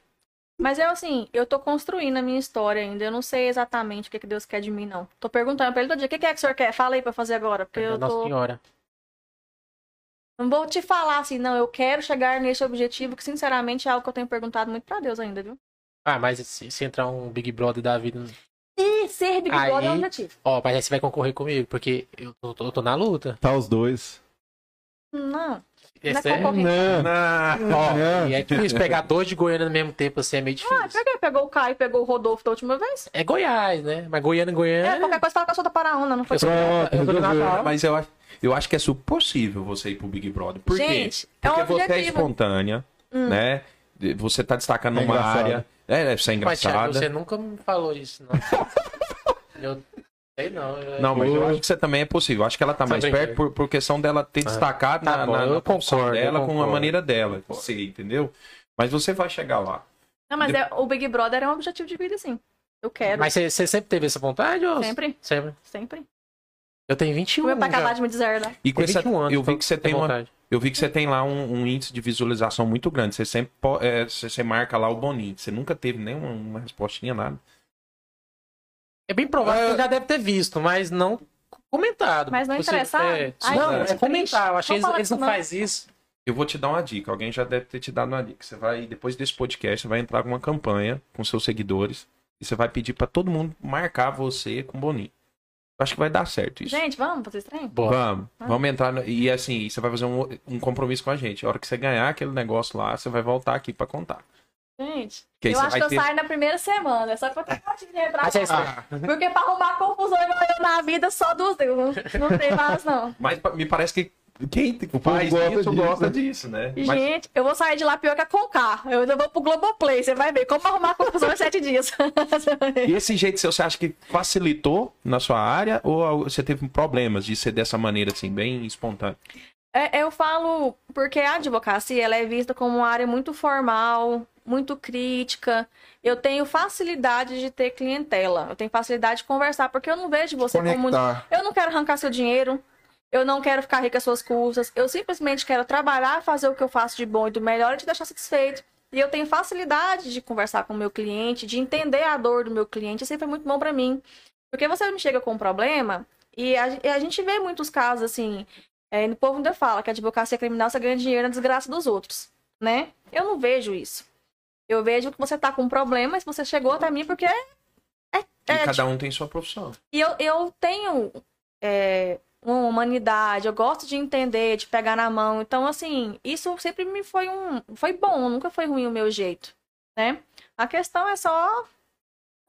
S4: Mas eu, assim, eu tô construindo a minha história ainda. Eu não sei exatamente o que, que Deus quer de mim, não. Tô perguntando pra ele todo dia, o que, que é que o senhor quer? Fala aí pra eu fazer agora. Porque
S1: É
S4: eu
S1: Nossa
S4: tô.
S1: Senhora.
S4: Não vou te falar assim, não, eu quero chegar nesse objetivo, que sinceramente é algo que eu tenho perguntado muito pra Deus ainda, viu?
S1: Ah, mas se, se entrar um Big Brother da vida.
S4: E ser Big
S1: Aí-
S4: Brother é o objetivo.
S1: Ó, mas aí você vai concorrer comigo, porque eu tô, tô- eu tô na luta.
S3: Tá os dois.
S4: Não.
S1: Esse
S4: não é
S1: é-
S4: concorrente.
S3: Não,
S1: Ó,
S3: não.
S1: e é difícil pegar dois de Goiânia no mesmo tempo, assim, é meio difícil.
S4: Ah, peguei. Pegou o Caio, pegou o Rodolfo da última vez.
S1: É Goiás, né? Mas Goiânia,
S4: É,
S1: Goiânia.
S4: qualquer coisa fala que eu sou da Paraúna, não foi?
S1: Eu sou,
S3: Pronto,
S1: eu sou de
S3: resolveu.
S1: Natal.
S2: Mas eu acho, eu acho que é possível você ir pro Big Brother. Por
S4: Gente,
S2: quê?
S4: é um
S2: Porque você é
S4: objetivo. Hum.
S2: espontânea, né? Você tá destacando
S3: É
S2: numa área. É, deve ser
S1: Mas, Thiago,
S2: engraçada.
S1: você nunca me falou isso, não. eu sei não. eu-
S2: Não, mas eu acho que você também é possível. Eu acho que ela tá
S1: Tá
S2: mais perto por, por questão dela ter destacado
S1: Tá
S2: na,
S1: bom,
S2: na, na
S1: concordo,
S2: dela com a maneira dela. Você, entendeu? Mas você vai chegar lá.
S4: Não, mas é, o Big Brother é um objetivo de vida, sim. Eu quero.
S1: Mas você, sempre teve essa vontade? Ou...
S4: Sempre.
S1: Sempre.
S4: Sempre.
S1: Eu tenho 21
S4: O meu pai
S1: já.
S4: acabar de me deserdar.
S2: E com
S1: Tem
S2: essa,
S1: 21 anos,
S2: eu vi
S1: pra
S2: que você
S1: ter
S2: tem uma,
S1: vontade.
S2: Eu vi que você tem lá um, um índice de visualização muito grande. Você sempre é, você, você marca lá o boninho. Você nunca teve nenhuma uma respostinha nada.
S1: É bem provável que eu já deve ter visto, mas não comentado.
S4: Mas não
S1: Você-
S4: interessado?
S1: É,
S4: Ai,
S1: não,
S2: gente,
S1: é comentar. Eu achei que eles, não
S4: não.
S1: fazem isso.
S2: Eu vou te dar uma dica. Alguém já deve ter te dado uma dica. Você vai depois desse podcast, você vai entrar com uma campanha com seus seguidores e você vai pedir pra todo mundo marcar você com boninho. Eu acho que vai dar certo isso.
S4: Gente, vamos fazer estranho?
S1: Boa.
S2: Vamos,
S4: Ah.
S2: vamos entrar no- e assim, você vai fazer um, um compromisso com a gente. A hora que você ganhar aquele negócio lá, você vai voltar aqui pra contar.
S4: Gente,
S2: Que
S4: eu acho que eu
S2: ter-
S4: saio na primeira semana. É só que eu tenho que lembrar.
S1: Mas é isso.
S4: Porque pra arrumar confusão igual eu na vida, só dos Deus. Não tem mais, não.
S2: Mas me parece que quem
S3: povo
S2: faz
S3: gosta
S2: isso
S3: disso,
S2: gosta
S3: né?
S2: disso, né? Mas
S4: Gente, eu vou sair de lá pior que a Concar. Eu ainda vou pro Globoplay. Você vai ver como arrumar confusão em sete dias.
S2: E esse jeito seu, você acha que facilitou na sua área ou você teve problemas de ser dessa maneira assim, bem espontâneo?
S4: É, eu falo porque a advocacia ela é vista como uma área muito formal, muito crítica. Eu tenho facilidade de ter clientela. Eu tenho facilidade de conversar, porque eu não vejo você como.
S3: Conectar.
S4: Eu não quero arrancar seu dinheiro. Eu não quero ficar rica às suas custas. Eu simplesmente quero trabalhar, fazer o que eu faço de bom e do melhor e te deixar satisfeito. E eu tenho facilidade de conversar com o meu cliente, de entender a dor do meu cliente. Isso sempre é muito bom pra mim. Porque você me chega com um problema e a, e a gente vê muitos casos assim. É, o povo ainda fala que a advocacia criminal você ganha dinheiro na desgraça dos outros, né? Eu não vejo isso. Eu vejo que você tá com um problema, mas você chegou até mim porque é. é,
S2: E
S4: é
S2: cada um tem sua profissão.
S4: e eu, eu tenho é, uma humanidade, eu gosto de entender, de pegar na mão. Então, assim, isso sempre me foi um. Foi bom, nunca foi ruim o meu jeito, né? A questão é só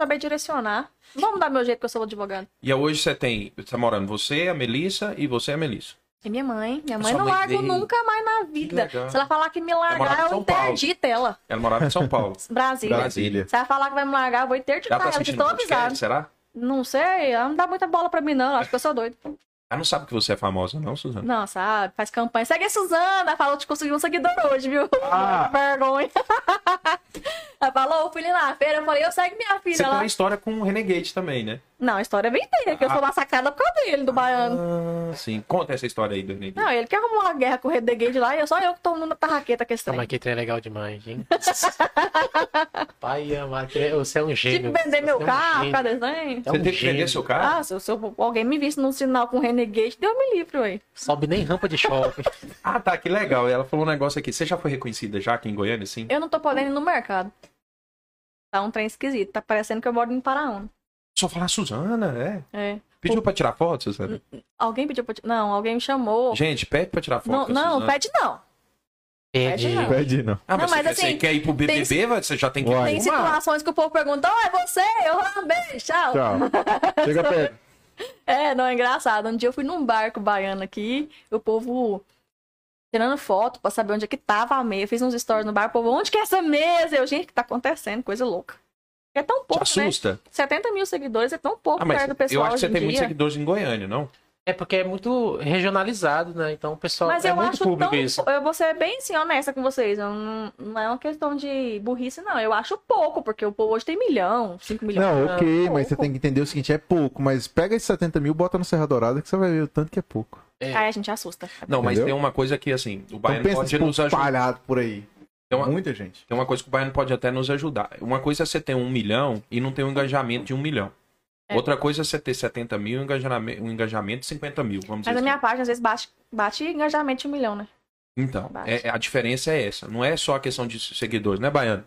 S4: saber direcionar. Vamos dar meu jeito que eu sou advogado.
S2: E hoje você tem, você tá morando você, a Melissa e você, a Melissa.
S4: E minha mãe, minha mãe
S2: Sua
S4: não
S2: mãe
S4: largo
S2: veio.
S4: nunca mais na vida. Se ela falar que me largar, eu interdito ela.
S2: Ela morava em São Paulo.
S4: Brasília.
S3: Brasília.
S4: Se ela falar que vai me largar, eu vou interditar
S2: tá
S4: ela, tô
S2: podcast,
S4: avisado.
S2: será?
S4: Não sei, ela não dá muita bola pra mim, não. Acha que eu sou doido.
S2: Ela não sabe que você é famosa, não, Suzana?
S4: Não, sabe? Faz campanha. Segue a Suzana. Falou que conseguiu um seguidor hoje, viu?
S2: Ah.
S4: Vergonha. Ela falou, fui ali na feira. Eu falei, eu segue minha filha
S2: Você tem
S4: lá.
S2: uma história com o Renegade também, né?
S4: Não, a história é bem dele, que eu sou massacrada por causa dele, do baiano.
S2: Ah, sim. Conta essa história aí do Renegade.
S4: Não, ele que arrumou uma guerra com o Renegade lá e eu só eu que tô na tarraqueta com esse trem.
S1: aqui, trem é legal demais, hein? Pai amado, você é um
S4: Tive
S1: gênio.
S4: que vender meu
S1: Você é um
S4: carro,
S1: gênio.
S4: cadê?
S1: É
S2: Você
S1: um
S2: teve que vender seu carro?
S4: Ah, se, se eu- alguém me visse num sinal com Renegade, deu me livre, ué.
S1: Sobe nem rampa de shopping.
S2: Ah, tá, que legal. Ela falou um negócio aqui. Você já foi reconhecida já aqui em Goiânia, sim?
S4: Eu não tô podendo ir no mercado. Tá um trem esquisito. Tá parecendo que eu moro em Paraúna.
S2: Só falar Suzana, é.
S4: É.
S2: Pediu pra tirar foto, Suzana?
S4: Alguém pediu pra. ti- Não, alguém me chamou.
S2: Gente, pede pra tirar foto.
S4: Não, não, pede não.
S1: Pede.
S4: não.
S3: Pede não.
S2: Ah,
S4: Não,
S2: mas,
S4: mas
S2: você,
S4: assim,
S2: você quer ir pro BBB, vai- você já tem que
S3: Uai.
S4: Tem situações que o povo pergunta, oh, é você? Eu ah, beijo, tchau.
S3: Tchau. Chega perto.
S4: É, não, é engraçado. Um dia eu fui num barco baiano aqui, o povo tirando foto pra saber onde é que tava a mesa. Eu fiz uns stories no bar, o povo, onde que é essa mesa? Eu, gente, o que tá acontecendo? Coisa louca. É tão
S2: Te
S4: pouco, né?
S2: assusta?
S4: 70 mil seguidores é tão pouco
S2: Ah, mas
S4: perto do
S2: eu
S4: pessoal
S2: acho que você tem muitos seguidores em Goiânia, não?
S1: É porque é muito regionalizado, né? Então o pessoal.
S4: Mas
S1: é
S4: eu
S1: muito
S4: acho
S1: público
S4: tão.
S1: isso.
S4: Eu vou ser bem assim, honesta com vocês. Eu não, não é uma questão de burrice, não. Eu acho pouco, porque o povo hoje tem milhão, 5 milhões.
S3: Não, ok,
S4: pouco.
S3: mas você tem que entender o seguinte, é pouco, mas pega esses 70 mil, bota no Serra Dourada que você vai ver o tanto que é pouco.
S1: É.
S4: Aí a gente assusta.
S2: Não, mas
S3: Entendeu?
S2: tem uma coisa que, assim, o
S3: Não
S2: Baiano
S3: pensa
S2: pode
S3: tipo,
S2: nos ajudar.
S3: por aí.
S2: Tem uma,
S3: Muita gente.
S2: tem uma coisa que o Baiano pode até nos ajudar. Uma coisa é você ter um milhão e não ter um engajamento de um milhão.
S4: É.
S2: Outra coisa é você ter 70 mil e um engajamento, um engajamento de 50 mil, vamos dizer
S4: Mas a
S2: assim.
S4: minha página às vezes bate, bate engajamento de um milhão, né?
S2: Então,
S4: Bate.
S2: é- a diferença é essa. Não é só a questão de seguidores, né, Baiano?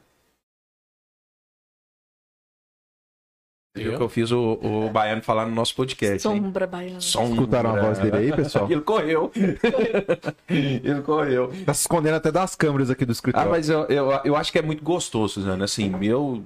S2: Viu que eu fiz o, o Baiano falar no nosso podcast. hein?
S4: Sombra baiana.
S2: Sombra.
S3: Escutaram a voz dele aí, pessoal?
S2: Ele correu. Ele correu.
S3: Tá se escondendo até das câmeras aqui do
S2: Ah,
S3: escritório.
S2: mas eu, eu, eu acho que é muito gostoso, Suzana. Assim, eu,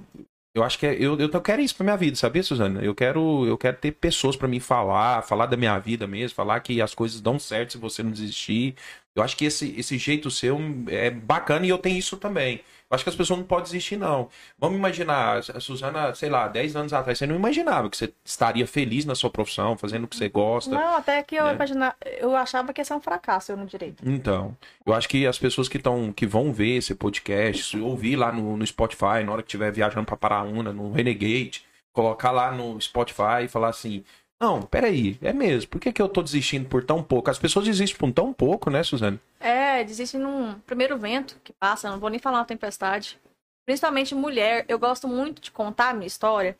S2: eu acho que é, eu, eu quero isso pra minha vida, sabia, Suzana? Eu quero, eu quero ter pessoas pra me falar, falar da minha vida mesmo, falar que as coisas dão certo se você não desistir. Eu acho que esse, esse jeito seu é bacana e eu tenho isso também. Eu acho que as pessoas não podem desistir, não. Vamos imaginar, a Suzana, sei lá, 10 anos atrás, você não imaginava que você estaria feliz na sua profissão, fazendo o que você gosta.
S4: Não, até que eu
S2: né?
S4: imaginava, eu achava que ia ser um fracasso eu no direito.
S2: Então, eu acho que as pessoas que, tão, que vão ver esse podcast, ouvir lá no, no Spotify, na hora que estiver viajando pra Paraúna, no Renegade, colocar lá no Spotify e falar assim: Não, peraí, é mesmo, por que, que eu tô desistindo por tão pouco? As pessoas desistem por tão pouco, né, Suzane?
S4: É, desiste num primeiro vento que passa, não vou nem falar uma tempestade. Principalmente mulher, eu gosto muito de contar a minha história,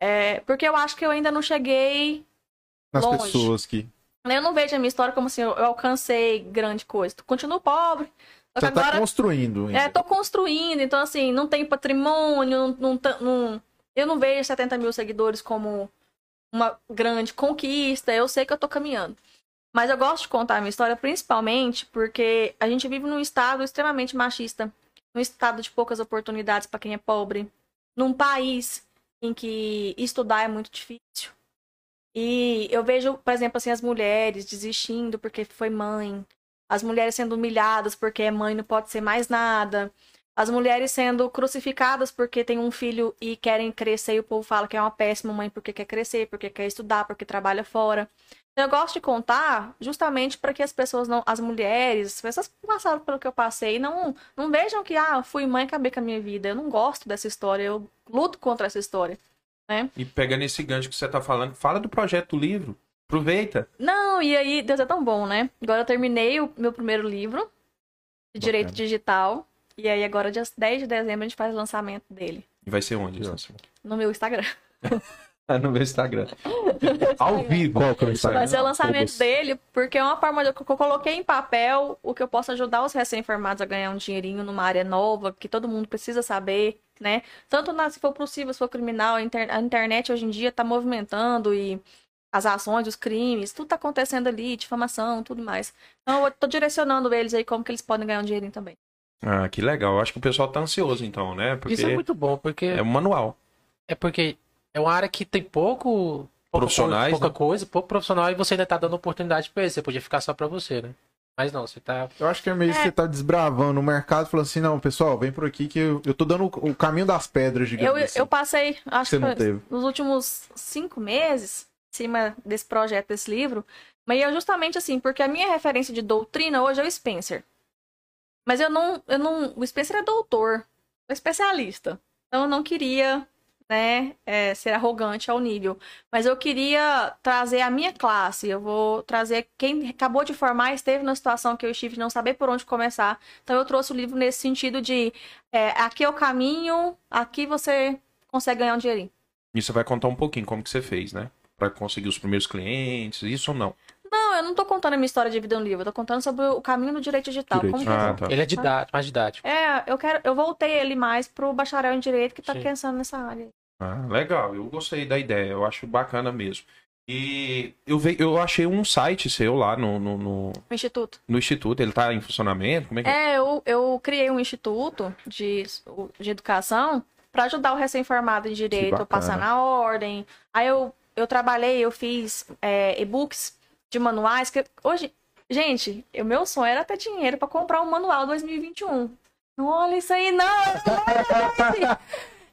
S4: é, porque eu acho que eu ainda não cheguei.
S3: Nas
S4: longe.
S3: pessoas que.
S4: Eu não vejo a minha história como assim, eu alcancei grande coisa. Continuo pobre. Só
S3: Você tá
S4: agora.
S3: construindo ainda.
S4: É, tô construindo, então assim, não tem patrimônio, não, não, não- eu não vejo 70 mil seguidores como uma grande conquista, eu sei que eu tô caminhando. Mas eu gosto de contar a minha história principalmente porque a gente vive num estado extremamente machista, num estado de poucas oportunidades para quem é pobre, num país em que estudar é muito difícil. E eu vejo, por exemplo, assim, as mulheres desistindo porque foi mãe, as mulheres sendo humilhadas porque é mãe não pode ser mais nada, as mulheres sendo crucificadas porque tem um filho e querem crescer e o povo fala que é uma péssima mãe porque quer crescer, porque quer estudar, porque trabalha fora. Então, Eu gosto de contar justamente para que as pessoas não, as mulheres, as pessoas que passaram pelo que eu passei, não, não vejam que ah, fui mãe e acabei com a minha vida. Eu não gosto dessa história, eu luto contra essa história.
S2: E pegando esse gancho que você tá falando, fala do projeto do livro. Aproveita.
S4: Não, e aí, Deus é tão bom, né? Agora eu terminei o meu primeiro livro de Direito. Digital. E aí, agora, dia 10 de dezembro, a gente faz o lançamento dele
S2: E vai ser onde?
S4: No meu Instagram.
S2: no meu Instagram.
S3: Ao vivo. Qual que é o Instagram?
S4: Vai ser o lançamento dele, porque é uma forma de que eu coloquei em papel o que eu posso ajudar os recém-formados a ganhar um dinheirinho numa área nova, que todo mundo precisa saber, né? Tanto na, se for possível, se for criminal, a, inter- a internet hoje em dia tá movimentando e as ações, os crimes, tudo tá acontecendo ali, difamação, tudo mais. Então eu tô direcionando eles aí como que eles podem ganhar um dinheirinho também.
S2: Ah, que legal. Eu acho que o pessoal tá ansioso, então, né? Porque
S1: Isso é muito bom, porque
S2: é um manual.
S1: é porque é uma área que tem pouco pouca
S2: Profissionais,
S1: pouca
S2: né?
S1: coisa, pouco profissional e você ainda tá dando oportunidade pra ele. Você podia ficar só pra você, né? Mas não, você tá.
S3: Eu acho que é meio que
S4: É.
S3: você tá desbravando o mercado, falando assim, não, pessoal, vem por aqui que eu, eu tô dando o, o caminho das pedras, digamos
S4: Eu,
S3: assim.
S4: eu passei, acho que
S3: teve.
S4: nos últimos cinco meses, em cima desse projeto, desse livro, mas eu justamente assim, porque a minha referência de doutrina hoje é o Spencer. Mas eu não, eu não, o Spencer é doutor, é especialista. Então eu não queria, né, é, ser arrogante ao nível. Mas eu queria trazer a minha classe. Eu vou trazer quem acabou de formar, esteve na situação que eu estive, de não saber por onde começar. Então eu trouxe o livro nesse sentido de é, aqui é o caminho, aqui você consegue ganhar um dinheirinho.
S2: E você vai contar um pouquinho como que você fez, né? Pra conseguir os primeiros clientes, isso ou não?
S4: Não, eu não tô contando a minha história de vida no livro, eu tô contando sobre o caminho do direito digital.
S3: Direito
S4: Como que eu
S2: Ah, tá.
S1: Ele é didático, mais didático.
S4: É, eu quero, eu voltei ele mais pro bacharel em direito que tá
S1: Sim.
S4: pensando nessa área.
S2: Ah, legal, eu gostei da ideia, eu acho bacana mesmo. E eu, ve... eu achei um site seu lá no, no, no,
S4: O instituto.
S2: no instituto, ele tá em funcionamento? Como é que
S4: É, eu, eu criei um instituto de, de educação para ajudar o recém-formado em direito a passar na ordem. Aí eu, eu trabalhei, eu fiz é, e-books de manuais. Que hoje, gente, o meu sonho era ter dinheiro para comprar um manual 2021. Não olha isso aí, não!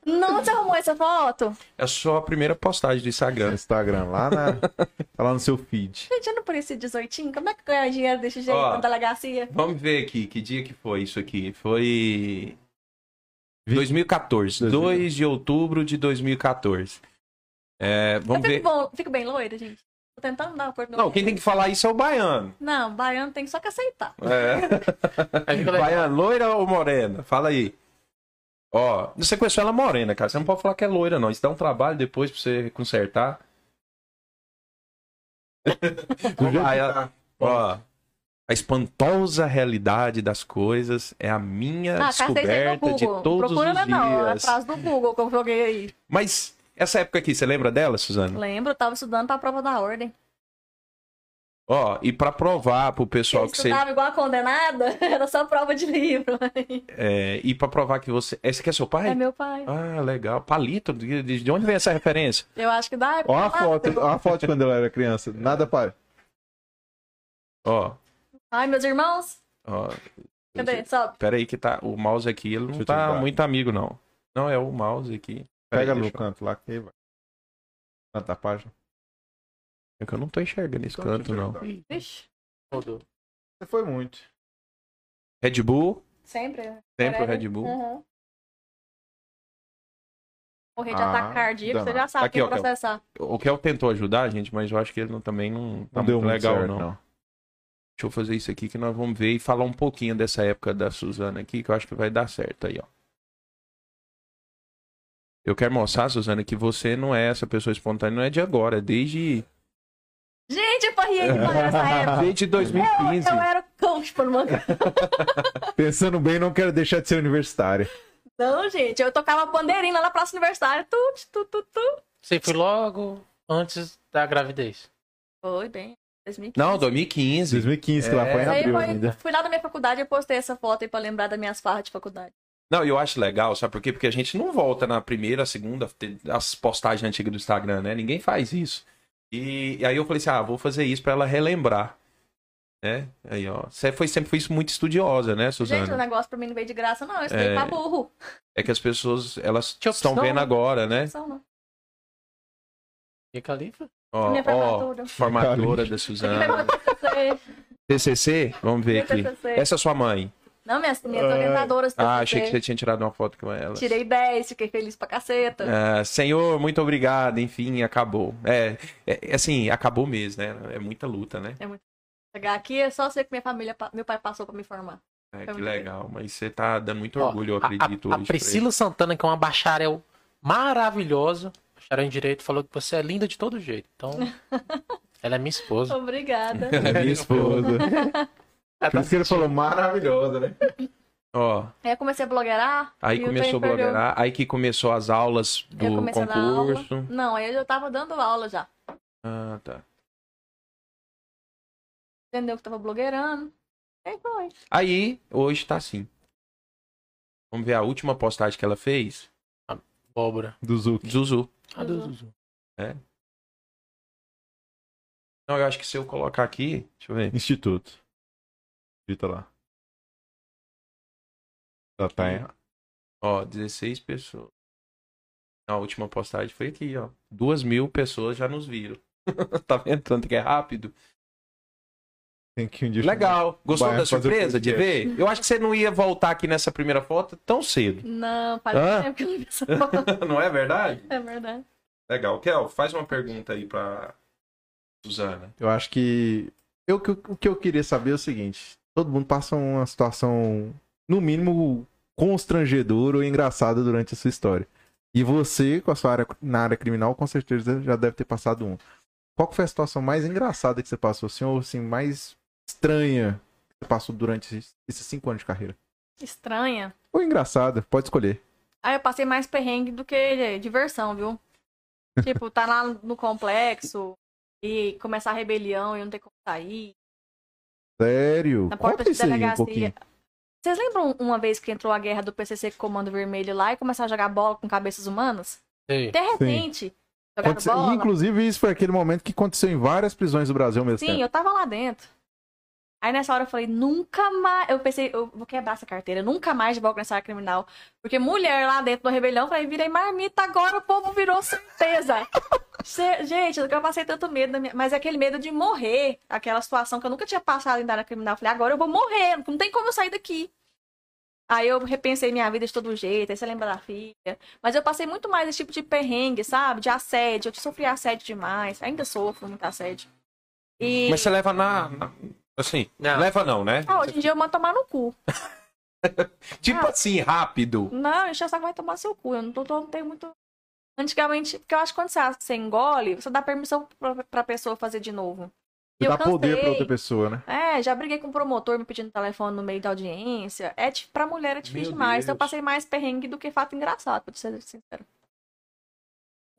S4: Não, você arrumou essa foto?
S2: É só a primeira postagem do
S3: No
S2: Instagram.
S3: Instagram, lá, na, tá lá no seu feed.
S4: Gente, eu não parecia 18? Como é que ganha dinheiro desse jeito
S2: Ó.
S4: na delegacia?
S2: Vamos ver aqui, que dia que foi isso aqui? Foi 2014,
S3: 2014.
S2: 2 de outubro de 2014. É,
S4: Eu
S2: vamos
S4: fico,
S2: ver.
S4: bom, fico bem loira, gente. Tô tentando dar uma oportunidade.
S2: Não, quem tem que falar isso é o baiano.
S4: Não, baiano tem só que aceitar.
S2: É.
S1: Aí.
S2: Baiano, loira ou morena? Fala aí. Ó, você conheceu ela morena, cara. Você não pode falar que é loira, não. Isso dá um trabalho depois pra você consertar. Ó,
S3: tá.
S2: ó, a espantosa realidade das coisas é a minha
S4: Ah, aí
S2: descoberta de
S4: Google.
S2: todos
S4: Procura
S2: os
S4: não, não, é a
S2: dias.
S4: frase do Google que eu joguei aí.
S2: Mas Essa época aqui, você lembra dela, Suzana?
S4: Lembro, eu tava estudando pra prova da ordem.
S2: Ó, e pra provar pro pessoal
S4: Eu
S2: que você.
S4: estudava igual a condenada, era só prova de livro.
S2: É, e pra provar que você. Esse aqui é seu pai?
S4: É meu pai.
S2: Ah, legal. Palito, de, de de onde vem essa referência?
S4: Eu acho que dá.
S3: Ó a foto, ó a foto de quando ela era criança. Nada, pai.
S2: Ó,
S4: Ai, meus irmãos,
S2: ó.
S4: cadê? Sobe.
S2: Pera aí que tá. O mouse aqui, ele não tá muito amigo, não. Não, é o mouse aqui.
S3: Pega
S2: aí,
S3: no
S2: deixa eu-
S3: canto lá que vai. Canto da página.
S2: É que eu não tô enxergando esse canto, não.
S4: Vixe,
S1: Rodou.
S3: Você foi muito.
S2: Red Bull.
S4: sempre.
S2: Sempre o. Red Bull.
S4: Uhum. Morrer de
S3: Ah,
S4: ataque cardíaco, você já sabe
S2: Aqui,
S4: quem
S2: ó, Kel.
S4: processar.
S2: O Kel tentou ajudar a gente, mas eu acho que ele não- também não tá
S3: Não deu
S2: muito
S3: muito
S2: legal,
S3: certo,
S2: não.
S3: não.
S2: Deixa eu fazer isso aqui que nós vamos ver e falar um pouquinho dessa época da Suzana aqui, que eu acho que vai dar certo aí, ó. Eu quero mostrar, Suzana, que você não é essa pessoa espontânea, não é de agora, é desde,
S4: Gente, eu parei demais nessa época.
S2: desde 2015.
S4: Eu era coach por uma...
S3: Pensando bem, não quero deixar de ser universitária.
S4: Não, gente, eu tocava bandeirinha lá na Praça Universitária. Tu, tu, tu, tu.
S1: Você foi logo antes da gravidez.
S4: Foi bem. 2015.
S2: Não, 2015.
S3: 2015, que lá
S2: É.
S3: foi em abril
S4: foi,
S3: ainda.
S4: fui lá da minha faculdade e postei essa foto aí pra lembrar das minhas farras de faculdade.
S2: Não, eu acho legal, sabe por quê? Porque a gente não volta na primeira, segunda, as postagens antigas do Instagram, né? Ninguém faz isso. E, e aí eu falei assim, ah, vou fazer isso pra ela relembrar. Né? Aí, ó. Você foi, sempre foi muito estudiosa, né,
S4: Gente, o
S2: Suzana?
S4: negócio pra mim não veio de graça, não. Eu estudei
S2: É.
S4: pra burro.
S2: É que as pessoas, elas estão vendo
S1: né?
S2: agora, né?
S4: Não.
S1: E Califa?
S2: Ó,
S4: Minha
S2: ó,
S4: formatura.
S2: formatura da Suzana.
S4: TCC?
S2: Vamos ver aqui.
S4: TCC.
S2: Essa é sua mãe?
S4: Não, minhas, minhas orientadoras do
S2: Ah,
S4: TCC.
S2: achei que você tinha tirado uma foto com ela.
S4: Tirei 10, fiquei feliz pra caceta.
S2: Ah, senhor, muito obrigado. Enfim, acabou. É, é, assim, acabou mesmo, né? É muita luta, né?
S4: Chegar aqui é só ser que minha família, meu pai passou pra me formar.
S2: É, que
S4: muito
S2: legal. Mas você tá dando muito
S1: Ó,
S2: orgulho, eu
S1: a-
S2: acredito.
S1: A, a
S2: pra
S1: Priscila Santana, que é uma bacharel maravilhosa, bacharel em direito, falou que você é linda de todo jeito. Então, ela é minha esposa.
S4: Obrigada.
S3: É minha esposa. Por
S1: tá
S3: isso que ele falou maravilhosa, né?
S2: Ó,
S4: Aí eu comecei a blogueirar.
S2: aí começou a blogueirar. Aí que começou as aulas
S4: Eu
S2: do
S4: a dar aula.
S2: concurso.
S4: Não, aí eu já tava dando aula já.
S2: Ah, tá.
S4: Entendeu que tava blogueirando. Aí foi.
S2: Aí, hoje tá assim. Vamos ver a última postagem que ela fez.
S1: Abóbora.
S3: Do Zuc.
S2: Zuzu.
S1: A do
S4: Zuzu.
S1: Zuzu.
S2: Não, eu acho que se eu colocar aqui. Deixa eu ver.
S3: Instituto. Digita lá. Já tá em...
S2: Ó, 16 pessoas. A última postagem foi aqui, ó. Duas mil pessoas já nos viram. tá vendo tanto que é rápido?
S3: Tem que um dia
S2: Legal. Gostou da surpresa de ver? Eu acho que você não ia voltar aqui nessa primeira foto tão cedo.
S4: Não, faz
S2: Hã?
S4: tempo que eu não vi essa foto.
S2: não é verdade?
S4: É verdade.
S2: Legal. Kel, faz uma pergunta aí pra Suzana.
S3: Eu acho que. Eu, que- o que eu queria saber é o seguinte: todo mundo passa uma situação, no mínimo, constrangedora ou engraçada durante a sua história. E você, com a sua área na área criminal, com certeza já deve ter passado um. Qual que foi a situação mais engraçada que você passou, assim, ou assim, mais estranha que você passou durante esses cinco anos de carreira?
S4: Estranha.
S3: Ou engraçada, pode escolher.
S4: Aí eu passei mais perrengue do que diversão, viu? tipo, tá lá no complexo e começar a rebelião e não ter como sair.
S3: Sério?
S4: Na porta
S3: Conta
S4: de
S3: um
S4: delegacia.
S3: pouquinho.
S4: Vocês lembram uma vez que entrou a guerra do PCC com Comando Vermelho lá e começaram a jogar bola com cabeças humanas?
S1: Sei.
S4: De repente, jogaram
S3: Aconteceu-
S4: bola.
S3: Inclusive, isso foi aquele momento que aconteceu em várias prisões do Brasil mesmo
S4: Sim,
S3: tempo.
S4: eu tava lá dentro. Aí nessa hora eu falei, nunca mais. Eu pensei, eu vou quebrar essa carteira, nunca mais vou nessa área criminal. Porque mulher lá dentro da rebelião, eu falei, virei marmita, agora o povo virou certeza. Gente, eu passei tanto medo, na minha- mas é aquele medo de morrer, aquela situação que eu nunca tinha passado em área criminal. Eu falei, agora eu vou morrer, não tem como eu sair daqui. Aí eu repensei minha vida de todo jeito, aí você lembra da filha. Mas eu passei muito mais esse tipo de perrengue, sabe? De assédio. Eu sofri assédio demais. Ainda sofro muito assédio. E...
S2: Mas você leva na. Assim,
S1: Não.
S2: leva não, né?
S4: Ah, hoje em dia eu mando tomar no cu.
S2: Tipo
S4: Ah.
S2: assim, rápido.
S4: Não, encher o saco vai tomar seu cu. Eu não, tô, tô- não tenho muito. Antigamente, porque eu acho que quando você, você engole, você dá permissão pra, pra pessoa fazer de novo. E
S3: Você
S4: eu
S3: dá poder pra
S4: cansei.
S3: outra pessoa, né?
S4: É, já briguei com o promotor me pedindo telefone no meio da audiência. É, di- pra mulher é difícil
S2: Meu
S4: demais. Então eu passei mais perrengue do que fato engraçado, pra ser sincero.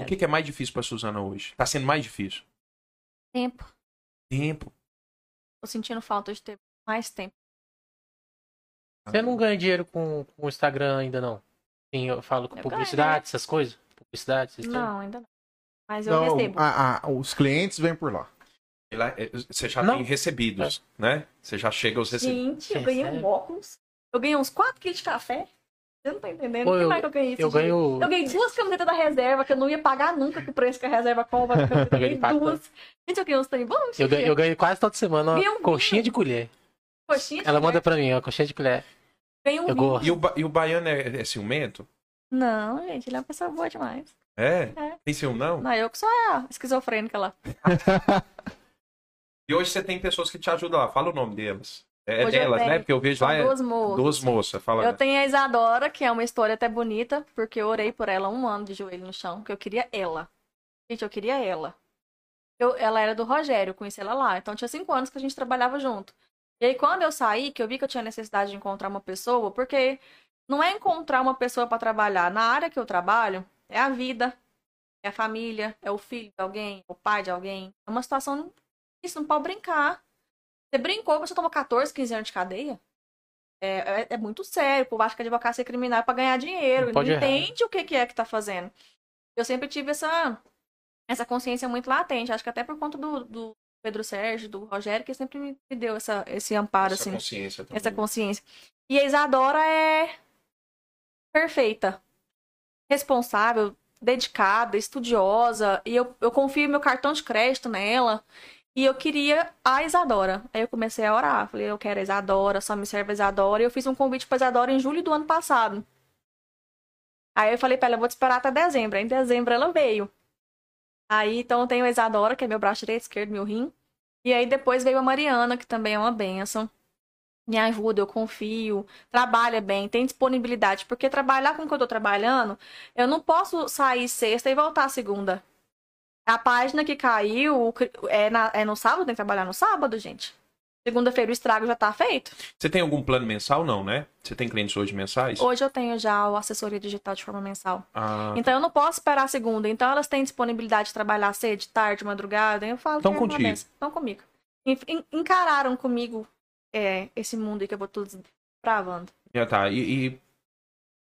S2: O que, que é mais difícil pra Suzana hoje? Tá sendo mais difícil?
S4: Tempo.
S2: Tempo.
S4: Tô sentindo falta de ter mais tempo.
S1: Você não ganha dinheiro com, com o Instagram ainda, não? Sim, eu falo com
S4: Eu
S1: publicidade,
S4: ganho,
S1: essas coisas? Publicidade?
S4: Não, ainda não. Mas eu
S3: Não,
S4: recebo.
S3: a- a- os clientes vêm por lá.
S2: É, Você já
S1: Não.
S2: tem recebidos, né? Você já chega aos recebidos.
S4: Gente, eu ganhei um óculos. Eu ganhei uns 4 quilos de café. Você não tá entendendo?
S1: Pô,
S4: o que
S1: eu-
S4: mais que eu ganhei esse
S1: Eu ganho.
S4: Eu ganhei duas camisetas da reserva que eu não ia pagar nunca com o preço que a reserva cobra. Eu ganhei
S1: ganhei
S4: duas. Gente, eu ganhei uns trem bons.
S1: Eu ganho, eu ganho quase toda semana
S4: Ganhei um
S1: uma coxinha de colher.
S4: Coxinha de
S1: Ela
S4: colher.
S1: manda pra mim, uma coxinha de colher.
S4: Ganhei um
S1: Eu gosto.
S2: E o, ba- e o baiano é, é ciumento?
S4: Não, gente, ele é uma pessoa boa demais.
S2: É?
S4: É.
S2: Tem ciúme, não?
S4: Não, eu que sou a esquizofrênica lá.
S2: E hoje você tem pessoas que te ajudam lá. Fala o nome delas. É
S4: Hoje eu
S2: delas, né? Porque eu vejo lá é
S4: duas moças.
S2: duas moças. Fala.
S4: Eu tenho a Isadora, que é uma história até bonita, porque eu orei por ela um ano de joelho no chão, que eu queria ela. Gente, eu queria ela. Eu, ela era do Rogério, eu conheci ela lá. Então tinha cinco anos que a gente trabalhava junto. E aí, quando eu saí, que eu vi que eu tinha necessidade de encontrar uma pessoa, porque não é encontrar uma pessoa para trabalhar. Na área que eu trabalho, é a vida, é a família, é o filho de alguém, é o pai de alguém. É uma situação. Isso não pode brincar. Você brincou, você tomou 14, 15 anos de cadeia. É, é, é muito sério. O povo acha que a advocacia criminal é pra ganhar dinheiro.
S1: Não
S4: Não,
S1: errar.
S4: entende o que, que é que tá fazendo. Eu sempre tive essa, essa consciência muito latente. Acho que até por conta do, do Pedro Sérgio, do Rogério, que sempre me me deu essa, esse amparo,
S2: essa
S4: assim
S2: consciência também.
S4: essa consciência. E a Isadora é perfeita, responsável, dedicada, estudiosa. E eu, eu confio meu cartão de crédito nela. E eu queria a Isadora. Aí eu comecei a orar. Falei, eu quero a Isadora, só me serve a Isadora. E eu fiz um convite pra Isadora em julho do ano passado. Aí eu falei pra ela, vou te esperar até dezembro. Aí em dezembro ela veio. Aí então eu tenho a Isadora, que é meu braço direito, esquerdo, meu rim. E aí depois veio a Mariana, que também é uma bênção me ajuda, eu confio, trabalha bem, tem disponibilidade, porque trabalhar com o que eu tô trabalhando, eu não posso sair sexta e voltar segunda. A página que caiu é, na- é no sábado, tem que trabalhar no sábado, gente. Segunda-feira o estrago já tá feito.
S2: Você tem algum plano mensal? Não, né? Você tem clientes hoje mensais?
S4: Hoje eu tenho já o assessoria digital de forma mensal.
S2: Ah,
S4: Então eu não posso esperar a segunda. Então elas têm disponibilidade de trabalhar cedo, de tarde, de madrugada. Eu falo
S2: Tão
S4: que é
S2: contigo.
S4: Estão comigo. En- en- Encararam comigo é, esse mundo aí que eu vou tudo desbravando.
S2: já tá. E, e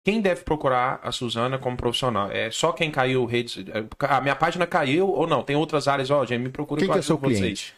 S2: quem deve procurar a Suzana como profissional? É só quem caiu redes. A minha página caiu ou não? Tem outras áreas, ó, gente, me procura
S3: Quem que é seu
S2: vocês.
S3: cliente?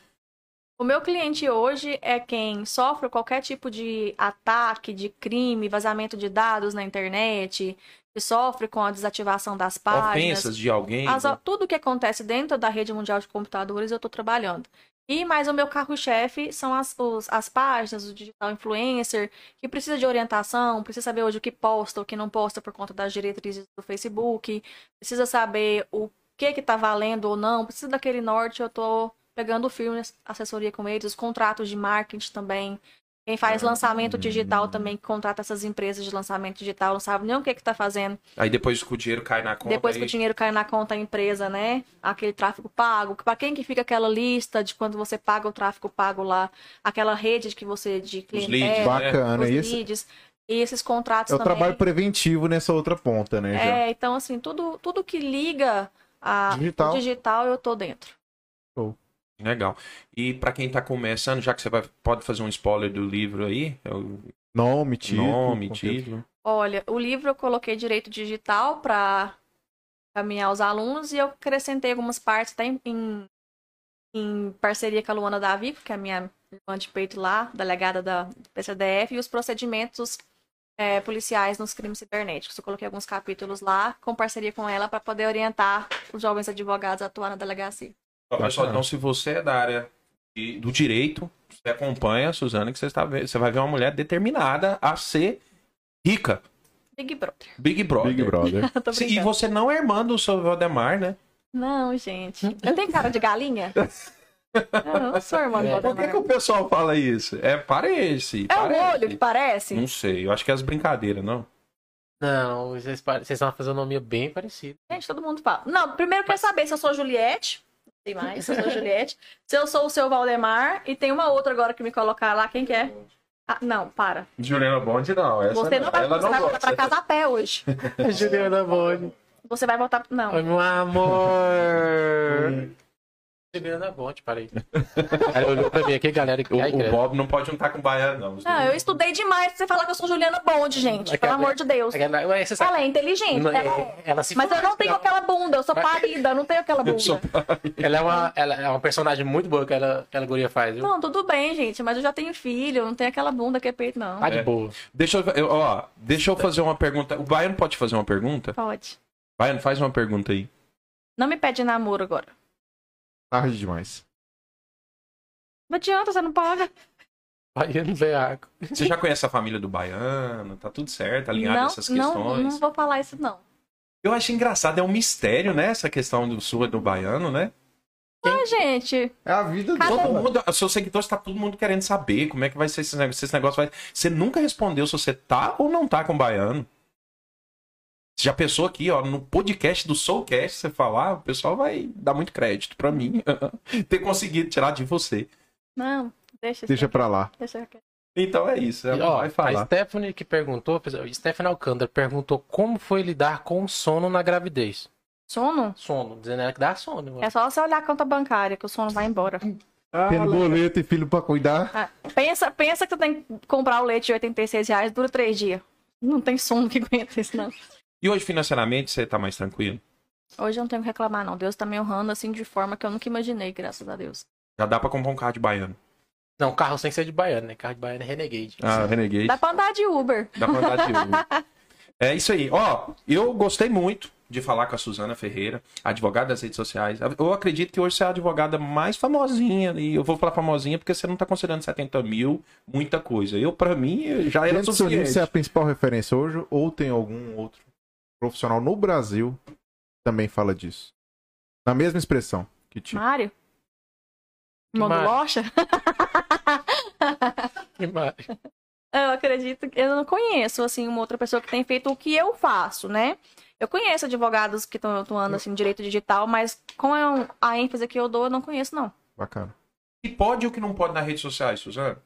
S4: O meu cliente hoje é quem sofre qualquer tipo de ataque, de crime, vazamento de dados na internet, que sofre com a desativação das páginas.
S2: Ofensas de alguém.
S4: As-
S2: né?
S4: tudo que acontece dentro da rede mundial de computadores eu estou trabalhando. E mais o meu carro-chefe são as, os- as páginas, o digital influencer, que precisa de orientação, precisa saber hoje o que posta, o que não posta por conta das diretrizes do Facebook, precisa saber o que que tá valendo ou não, precisa daquele norte, eu tô pegando firme assessoria com eles, os contratos de marketing também. Quem faz lançamento digital também, que contrata essas empresas de lançamento digital, não sabe nem o que que tá fazendo.
S2: Aí depois que o dinheiro cai na conta.
S4: Depois
S2: aí...
S4: que o dinheiro cai na conta da empresa, né? Aquele tráfego pago. Para quem que fica aquela lista de quando você paga o tráfego pago lá, aquela rede que você de
S2: leads,
S4: clientela,
S2: né?
S3: Bacana.
S4: os leads, e esses contratos
S3: é o
S4: também.
S3: trabalho preventivo nessa outra ponta, né? já.
S4: É, então assim, tudo tudo que liga a
S3: Digital.
S4: digital eu tô dentro.
S2: Legal. E pra quem tá começando, já que você vai, pode fazer um spoiler do livro aí, é o
S3: Nome, título.
S2: nome, título.
S4: Olha, o livro eu coloquei direito digital para caminhar os alunos e eu acrescentei algumas partes até em, em, em parceria com a Luana Davi, que é a minha irmã de peito lá, delegada da do PCDF, e os procedimentos é, policiais nos crimes cibernéticos. Eu coloquei alguns capítulos lá, com parceria com ela, para poder orientar os jovens advogados a atuar na delegacia.
S2: Ó, pessoal, então se você é da área de- do direito, você acompanha a Suzana, que você, está, você vai ver uma mulher determinada a ser rica.
S4: Big Brother.
S2: Big Brother.
S3: Big Brother.
S2: E você não é irmã do seu Valdemar, né?
S4: Não, gente. Eu tenho cara de galinha? Eu não sou irmã do
S1: É.
S2: Por que,
S4: Valdemar.
S2: que o pessoal fala isso? É, parece.
S4: É o
S2: parece.
S4: olho que parece?
S2: Não sei, eu acho que é as brincadeiras, não?
S1: Não, vocês, pare- vocês estão fazendo um nome bem parecido.
S4: Gente, todo mundo fala. Não, primeiro eu quero saber se eu sou Juliette. Sei mais se eu sou Juliette. Se eu sou o seu Valdemar. E tem uma outra agora que me colocar lá. Quem que é? Ah, não, para.
S2: Juliana Bond, não. Essa
S4: Você não vai,
S2: ela
S4: você
S2: não
S4: vai voltar pra casa a pé hoje.
S1: Juliana Boni.
S4: Você vai voltar. Não.
S1: Meu amor. Chegando na ponte, parei. Aí olhou pra mim aqui, galera.
S2: O,
S1: Ai,
S2: o. Bob não pode juntar com o baiano, não.
S4: Não, eu estudei demais pra você falar que eu sou Juliana Bond, gente.
S1: Aquela-
S4: Pelo amor de Deus.
S1: Sabe-
S4: Ela é inteligente.
S1: Não,
S4: ela
S1: é-
S4: é.
S1: ela se
S4: Mas eu não tenho
S1: ela-
S4: aquela bunda, eu sou parida, eu não tenho aquela bunda.
S2: sou
S1: Ela é uma, ela é uma personagem muito boa que ela, que ela guria faz, viu?
S4: Não, tudo bem, gente, mas eu já tenho filho, eu não tenho aquela bunda que é peito, não.
S1: Tá de
S2: É.
S1: boa.
S2: Deixa eu, eu- ó, deixa eu fazer uma pergunta. O Baiano pode fazer uma pergunta?
S4: Pode.
S2: Baiano, faz uma pergunta aí.
S4: Não me pede namoro agora.
S3: Tarde demais.
S4: Não adianta, você não paga.
S1: Baiano veaco.
S2: Você já conhece a família do Baiano? Tá tudo certo, alinhado
S4: Não,
S2: essas
S4: não,
S2: questões?
S4: não vou falar isso, não.
S2: Eu acho engraçado, é um mistério, né? Essa questão do sul e do Baiano, né?
S4: Ah, gente,
S3: É a vida
S4: Cada
S2: Todo
S3: dela.
S2: mundo, seus seguidores, tá todo mundo querendo saber como é que vai ser esse negócio. se esse negócio vai... Você nunca respondeu se você tá ou não tá com o Baiano. Você já pensou aqui, ó, no podcast do Soulcast, você falar, o pessoal vai dar muito crédito pra mim ter conseguido tirar de você.
S4: não, deixa
S3: Deixa pra lá.
S4: Deixa.
S2: Então é isso,
S1: E,
S2: ela
S1: ó,
S2: vai
S1: a. Stephanie que perguntou, Stephanie Alcântara perguntou como foi lidar com o sono na gravidez.
S4: Sono?
S1: Sono, dizendo ela que dá sono. mano.
S4: É só você olhar a conta bancária que o sono vai embora.
S3: Tendo boleto e filho pra cuidar.
S4: Ah, pensa, pensa que você tem que comprar o leite de 86 reais, dura três dias. Não tem sono que aguenta isso, não.
S2: E hoje, financeiramente, você tá mais tranquilo?
S4: Hoje eu não tenho que reclamar, não. Deus tá me honrando assim de forma que eu nunca imaginei, graças a Deus.
S2: Já dá pra comprar um carro de baiano.
S1: Não, carro sem ser de baiano, né? Carro de baiano é Renegade.
S2: Ah, Renegade.
S4: Dá pra andar de Uber.
S2: Dá pra andar de Uber. É isso aí. Ó, eu gostei muito de falar com a Suzana Ferreira, advogada das redes sociais. Eu acredito que hoje você é a advogada mais famosinha. E eu vou falar famosinha porque você não tá considerando 70 mil muita coisa. Eu, pra mim, já era
S3: Dentro
S2: suficiente.
S3: você é a principal referência hoje ou tem algum outro profissional no Brasil também fala disso? Na mesma expressão que tipo.
S4: Mário?
S1: Que
S4: Irmão do
S1: Mário?
S4: Locha?
S1: Que mais?
S4: Eu acredito que eu não conheço, assim, uma outra pessoa que tem feito o que eu faço, né? Eu conheço advogados que estão atuando, assim, em direito digital, mas com a ênfase que eu dou, eu não conheço, não.
S3: Bacana.
S2: E pode ou que não pode nas redes sociais, Suzana?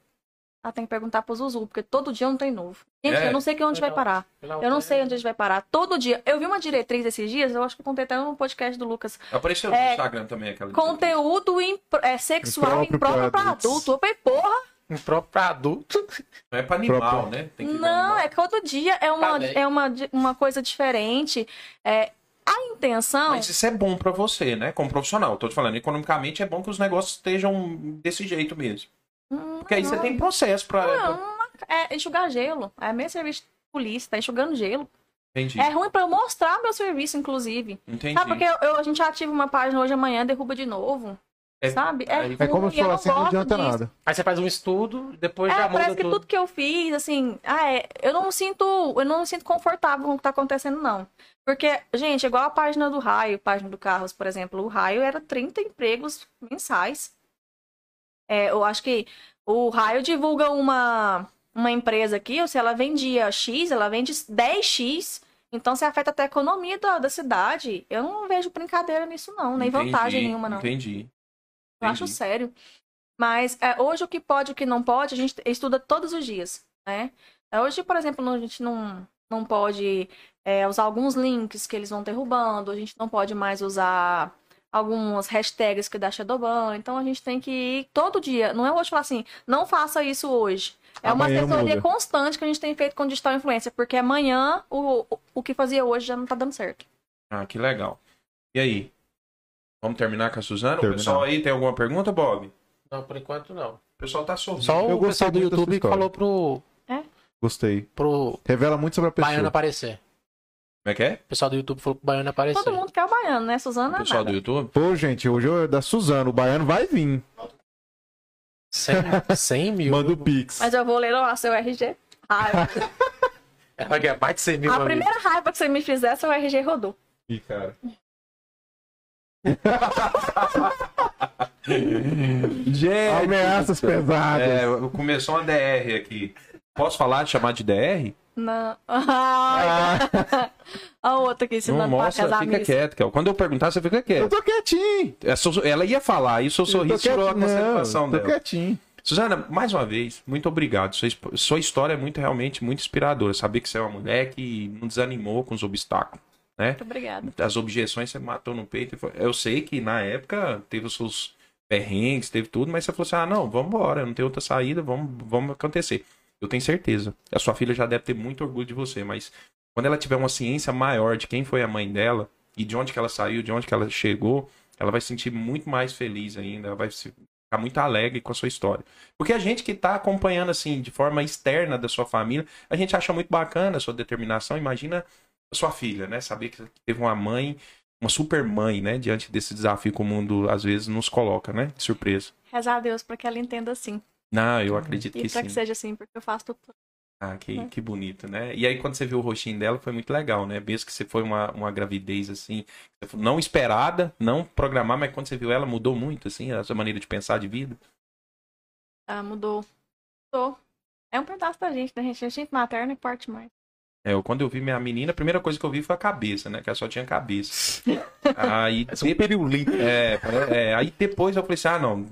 S4: Ah, tem que perguntar pro Zuzu, porque todo dia não tem novo. Gente,
S2: É.
S4: eu não sei que onde vai parar. Eu não sei onde a gente vai parar. Todo dia. Eu vi uma diretriz esses dias, eu acho que eu contei até no podcast do Lucas.
S2: Apareceu
S4: É,
S2: no Instagram também aquela.
S4: Conteúdo im- é, sexual
S3: Impróprio
S4: impróprio
S3: pra
S4: para
S3: adultos.
S4: adulto. Eu falei, porra,
S1: Um próprio adulto.
S2: Não é pra animal,
S3: Próprio.
S2: né? Tem que ir pra
S4: não,
S2: animal.
S4: é que todo dia é uma,
S1: Falei.
S4: é uma, uma coisa diferente. É, a intenção.
S2: Mas isso é bom pra você, né? Como profissional. Tô te falando, economicamente é bom que os negócios estejam desse jeito mesmo.
S4: Hum,
S2: Porque aí você
S4: não.
S2: tem processo pra.
S4: Não, é enxugar gelo. É meu serviço de polícia, tá enxugando gelo.
S2: Entendi.
S4: É ruim pra eu mostrar meu serviço, inclusive.
S2: Entendi.
S4: Sabe, porque eu, eu- a gente ativa uma página hoje amanhã, derruba de novo.
S2: É-
S4: sabe?
S3: É como
S4: ruim,
S3: se
S4: eu
S3: falasse assim, não
S4: gosto
S3: adianta
S4: disso.
S3: nada.
S1: Aí você faz um estudo, depois já
S4: É,
S1: muda
S4: parece que
S1: tudo.
S4: tudo que eu fiz, assim, ah, é, eu não me sinto, eu não me sinto confortável com o que tá acontecendo, não. Porque, gente, igual a página do Raio, página do Carros, por exemplo, o Raio era 30 empregos mensais. É, eu acho que o Raio divulga uma, uma empresa aqui, ou se ela vendia X, ela vende 10X, então se afeta até a economia da, da cidade. Eu não vejo brincadeira nisso, não, nem
S2: Entendi,
S4: vantagem nenhuma, não.
S2: Entendi.
S4: Eu acho
S2: Entendi.
S4: sério. Mas é, hoje o que pode e o que não pode, a gente estuda todos os dias, né? É, Hoje, por exemplo, a gente não, não pode é, usar alguns links que eles vão derrubando, a gente não pode mais usar algumas hashtags que dá Shadowban, então a gente tem que ir todo dia. Não é hoje falar assim, não faça isso hoje. É uma
S3: Amanhã
S4: assessoria
S3: muda.
S4: constante que a gente tem feito com digital influencer, porque amanhã o, o, o que fazia hoje já não tá dando certo.
S2: Ah, que legal. E aí? Vamos terminar com a Suzana? O
S3: Terminar.
S2: pessoal aí tem alguma pergunta, Bob? O
S1: Não, por enquanto não.
S2: pessoal tá sorrindo.
S1: Só
S3: Eu
S1: o
S3: gostei
S1: pessoal do YouTube que falou pro,
S3: Gostei.
S1: pro
S3: Revela muito sobre a pessoa.
S1: Baiano aparecer.
S2: Como é que é?
S1: O pessoal do YouTube falou pro Baiano aparecer.
S4: Todo mundo quer o baiano, né, Suzana?
S2: O pessoal
S4: Nada.
S2: do YouTube?
S3: Pô, gente, hoje é da Suzano. O baiano vai vir.
S1: 100, 100 mil.
S3: Manda o Pix.
S4: Mas eu vou ler lá seu RG. Raiva.
S1: Ela quer mais de 100 mil.
S4: A
S1: amigo.
S4: primeira raiva que você me fizer, seu RG rodou.
S3: Ih, cara.
S2: Gente!
S3: Ameaças pesadas.
S2: É, começou uma DR aqui. Posso falar, chamar de DR?
S4: Não. Ai, a outra aqui
S2: Não
S4: ensinando pra
S2: mostra,
S4: casar
S2: fica quieto. Kel. Quando eu perguntar, você fica
S3: Eu
S2: quieto.
S3: tô quietinho.
S2: É, Ela ia falar, e o seu
S3: Eu tô
S2: sorriso tirou a concentração
S3: Não, tô
S2: dela.
S3: quietinho.
S2: Suzana, mais uma vez, muito obrigado. Sua, sua história é muito, realmente, muito inspiradora. Saber que você é uma mulher que não desanimou com os obstáculos. né?
S4: Muito obrigada.
S2: As objeções você matou no peito. Eu sei que na época teve os seus perrengues, teve tudo, mas você falou assim: ah, não, vamos embora, não tem outra saída, vamos, vamos acontecer. Eu tenho certeza. A sua filha já deve ter muito orgulho de você, mas quando ela tiver uma ciência maior de quem foi a mãe dela e de onde que ela saiu, de onde que ela chegou, ela vai se sentir muito mais feliz ainda, ela vai ficar muito alegre com a sua história. Porque a gente que tá acompanhando assim, de forma externa da sua família, a gente acha muito bacana a sua determinação. Imagina a sua filha, né? Saber que teve uma mãe, uma super mãe, né? Diante desse desafio que o mundo às vezes nos coloca, né? De surpresa.
S4: Rezar a Deus pra que ela entenda assim.
S2: Não, eu acredito
S4: E
S2: que sim.
S4: que seja assim, porque eu faço tudo.
S2: Ah, que,
S4: É.
S2: que bonito, né? E aí, quando você viu o rostinho dela, foi muito legal, né? Mesmo que você foi uma, uma gravidez, assim, não esperada, não programar, mas quando você viu ela, mudou muito, assim, a sua maneira de pensar de vida.
S4: Ah, mudou. Mudou. É um pedaço da gente, né, gente? A gente materna e parte mais.
S2: É, eu, quando eu vi minha menina, a primeira coisa que eu vi foi a cabeça, né? Que ela só tinha cabeça. aí,
S1: É um
S2: é, é, aí depois eu falei assim, ah, não,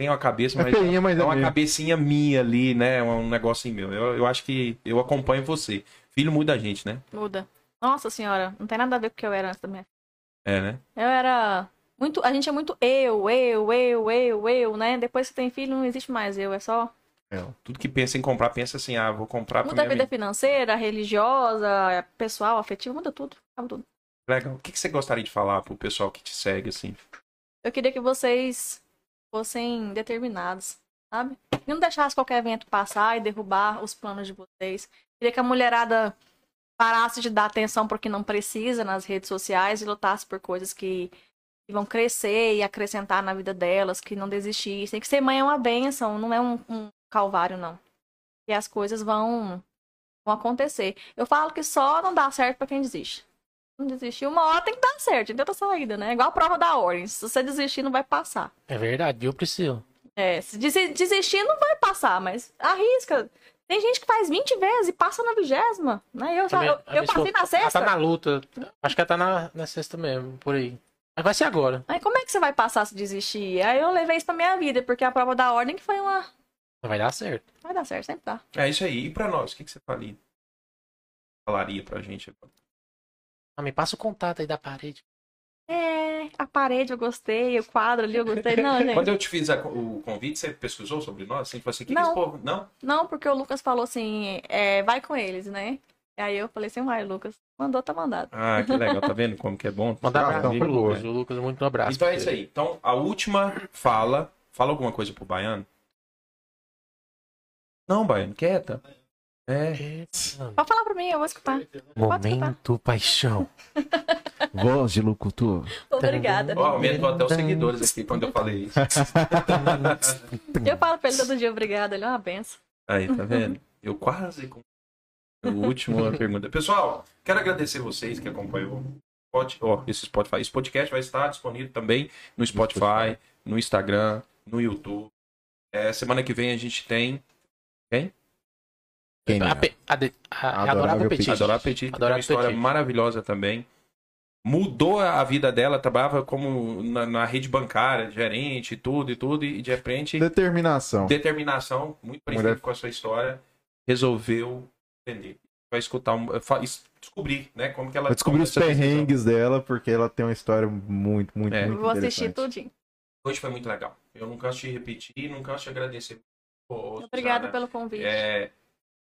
S2: tem uma cabeça,
S3: É
S2: mas
S3: feinha, mas
S2: é
S3: é
S2: uma
S3: mesmo.
S2: cabecinha minha ali, né? Um negocinho meu. Eu, eu acho que eu acompanho você. Filho muda a gente, né?
S4: Muda. Nossa senhora, não tem nada a ver com o que eu era antes da minha
S2: É, né?
S4: Eu era muito. A gente é muito eu, eu, eu, eu, eu, né? Depois que tem filho, não existe mais eu. É só.
S2: Tudo que pensa em comprar, pensa assim, ah, vou comprar pra
S4: Muda a vida
S2: menina.
S4: financeira, religiosa, pessoal, afetiva, muda tudo. Muda tudo.
S2: Legal. O que, que você gostaria de falar pro pessoal que te segue, assim?
S4: Eu queria que vocês fossem determinados, sabe? E não deixasse qualquer evento passar e derrubar os planos de vocês. Queria que a mulherada parasse de dar atenção porque não precisa nas redes sociais e lutasse por coisas que, que vão crescer e acrescentar na vida delas, que não desistissem. Que ser mãe é uma benção, não é um, um calvário, não. E as coisas vão, vão acontecer. Eu falo que só não dá certo pra quem desiste. Não desistir, uma hora tem que dar certo, tem outra saída, né? Igual a prova da ordem. Se você desistir, não vai passar.
S1: É verdade, viu, Priscila?
S4: É, se desi- desistir não vai passar, mas arrisca. Tem gente que faz 20 vezes e passa na vigésima, né? Eu, já,
S1: Também-
S4: eu, eu passei na sexta.
S1: Ela tá na luta. Acho que ela tá na, na sexta mesmo, por aí. Mas vai ser agora.
S4: Aí como é que você vai passar se desistir? Aí eu levei isso pra minha vida, porque a prova da ordem que foi uma...
S1: Vai dar certo.
S4: Vai dar certo, sempre dá.
S2: É isso aí. E pra nós, o que, que você falaria? falaria pra gente agora?
S1: Ah, me passa o contato aí da parede.
S4: É, a parede eu gostei, o quadro ali eu gostei. Não, gente.
S2: Quando eu te fiz a- o convite, você pesquisou sobre nós? Assim, falou assim, o que, que
S4: Não.
S2: povo... Não?
S4: Não, porque o Lucas falou assim, é, vai com eles, né? Aí eu falei assim, vai, Lucas. Mandou, tá mandado.
S2: Ah, que legal. Tá vendo como que é bom?
S1: Mandar
S3: Ah,
S1: abraço
S3: então,
S1: pro. Lucas. O Lucas, muito um abraço.
S2: Então é isso aí. Então, a última fala... Fala alguma coisa pro Baiano? Não, Baiano, quieta. É.
S4: Pode falar pra mim, eu vou escutar.
S1: Momento paixão.
S3: Voz de locutor.
S4: Obrigada.
S2: Ó, aumentou até os seguidores aqui quando eu falei isso.
S4: Eu falo pra ele todo dia, obrigada, ele é uma benção.
S2: Aí, tá vendo? Eu quase. O último pergunta. Pessoal, quero agradecer vocês que acompanhou. esse Spotify. Esse podcast vai estar disponível também no Spotify, no Instagram, no YouTube. É, semana que vem a gente tem. Quem?
S3: Quem
S1: A, pe- a, de- a,
S3: Adorável
S1: adorável Petit.
S3: Petit.
S2: Adorar Petit, tem uma
S1: Adorável
S2: história
S1: Petit.
S2: maravilhosa também. Mudou a vida dela, trabalhava como na, na rede bancária, gerente, tudo e tudo, e de repente
S3: Determinação.
S2: determinação, muito parecido
S3: Mulher-
S2: com a sua história, resolveu entender. Vai escutar, um, descobrir, né, como que ela
S3: Vai descobrir os perrengues dela, porque ela tem uma história muito, muito,
S2: É.
S3: muito
S4: Vou assistir
S3: interessante.
S4: tudinho.
S2: Hoje foi muito legal. Eu não canso de repetir, não canso de agradecer.
S4: Obrigada pelo convite.
S2: É,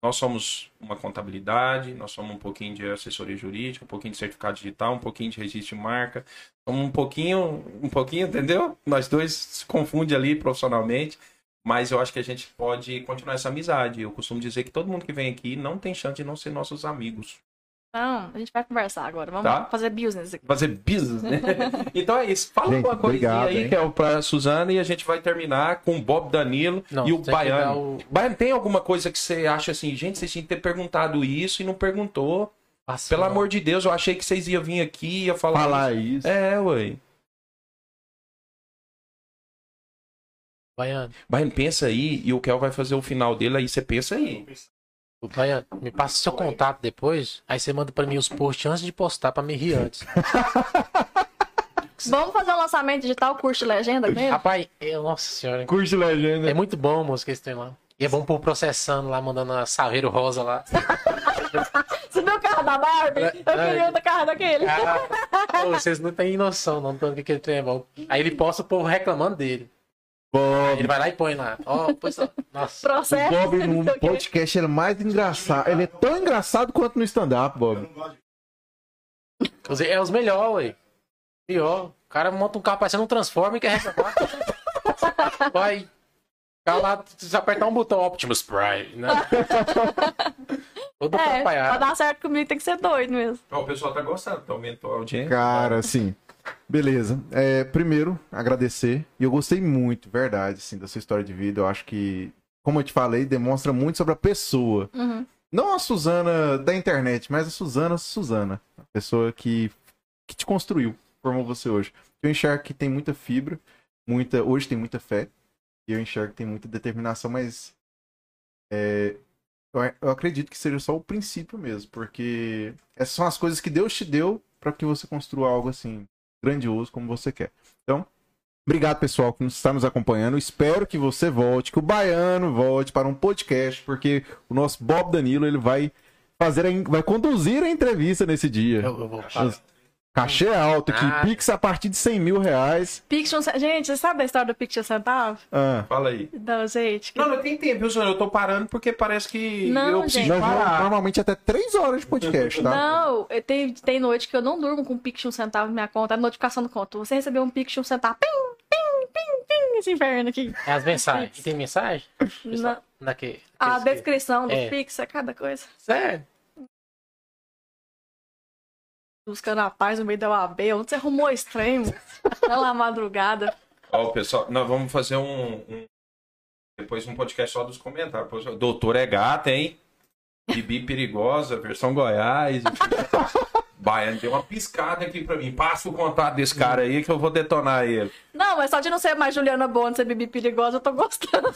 S2: nós somos uma contabilidade, nós somos um pouquinho de assessoria jurídica, um pouquinho de certificado digital, um pouquinho de registro de marca, um pouquinho, um pouquinho, entendeu? Nós dois se confundem ali profissionalmente, mas eu acho que a gente pode continuar essa amizade. Eu costumo dizer que todo mundo que vem aqui não tem chance de não ser nossos amigos.
S4: Então, a gente vai conversar agora. Vamos
S2: Tá.
S4: fazer business aqui.
S2: Fazer business, né? então é isso. Fala
S3: Gente,
S2: alguma coisinha
S3: obrigado,
S2: aí
S3: hein?
S2: que é pra Suzana e a gente vai terminar com o Bob Danilo
S1: Não,
S2: e o Baiano.
S1: o-
S2: Baiano, tem alguma coisa que você acha assim, gente, vocês tinham que ter perguntado isso e não perguntou?
S1: Passa,
S2: Pelo
S1: não.
S2: amor de Deus, eu achei que vocês iam vir aqui e ia falar.
S3: Falar
S2: isso.
S3: isso.
S2: É, ué.
S1: Baiano,
S2: Baiano, pensa aí e o Kel vai fazer o final dele, aí você pensa aí.
S1: O Baiano, me passa seu contato depois, aí você manda pra mim os posts antes de postar pra me rir antes.
S4: Vamos fazer um lançamento digital, curso de legenda ele?
S1: Rapaz, eu, nossa senhora,
S3: Curso de legenda.
S1: é muito bom, moço, que eles têm lá. E é bom pôr processando lá, mandando a Saveiro Rosa lá.
S4: Você viu o carro da Barbie? Eu
S1: É,
S4: queria outro carro daquele.
S1: Ah, pô, vocês não têm noção, não, do que que ele tem, é bom. Aí ele posta o povo reclamando dele.
S3: Bob,
S1: ele vai lá e põe lá. Ó, pois, ó. Nossa.
S4: Processo.
S3: o Bob no podcast ele é mais engraçado. Ele é tão engraçado quanto no stand-up, Bob.
S1: É os melhores, ué. Pior. O cara monta um carro parecendo um Transformer e quer reclamar. Vai. Ficar lá, se apertar um botão Optimus Prime, né? Todo
S4: É, pra
S1: atrapalhado.
S4: dar certo comigo tem que ser doido mesmo.
S2: Ó, o pessoal tá gostando, tá aumentou a audiência.
S3: Cara, assim. Beleza. É, primeiro, agradecer. E eu gostei muito, verdade, assim, da sua história de vida. Eu acho que, como eu te falei, demonstra muito sobre a pessoa.
S4: Uhum.
S3: Não a Suzana da internet, mas a Suzana Suzana. A pessoa que, que te construiu, formou você hoje. Eu enxergo que tem muita fibra, muita. Hoje tem muita fé. E eu enxergo que tem muita determinação, mas. é, eu, eu acredito que seja só o princípio mesmo, porque essas são as coisas que Deus te deu para que você construa algo assim grandioso como você quer. Então, obrigado pessoal que está nos acompanhando. Espero que você volte, que o Baiano volte para um podcast, porque o nosso Bob Danilo ele vai fazer, a, vai conduzir a entrevista nesse dia.
S1: Eu, eu vou.
S3: Cachê alto aqui,
S1: Ah.
S3: Pix a partir de 100 mil reais.
S4: Pix um Gente, você sabe a história do Pix de um centavo?
S3: Ah.
S2: Fala aí.
S4: Não, gente. que-
S2: Não, não tem tempo, viu, senhor? Eu tô parando porque parece que
S4: Não,
S2: eu preciso
S4: gente.
S2: Parar.
S3: normalmente até 3 horas de podcast, tá?
S4: Não, eu- tem, tem noite que eu não durmo com Pix de um centavo na minha conta. É notificação do conto. Você recebeu um Pix de um centavo. Pim, pim, pim, pim. Esse inferno aqui.
S1: É as mensagens. Tem mensagem?
S4: Na-
S1: Daqui.
S4: a descrição do
S1: É.
S4: Pix é cada coisa.
S1: Sério?
S4: Buscando a paz no meio da UAB. Onde você arrumou esse trem? moço? Pela madrugada.
S2: Ó, pessoal, nós vamos fazer um, um- Depois um podcast só dos comentários. Doutor é gata, hein? Bibi perigosa, versão Goiás. Baiano deu uma piscada aqui pra mim. Passa o contato desse cara aí que eu vou detonar ele.
S4: Não, mas só de não ser mais Juliana Bond, ser Bibi perigosa, eu tô gostando.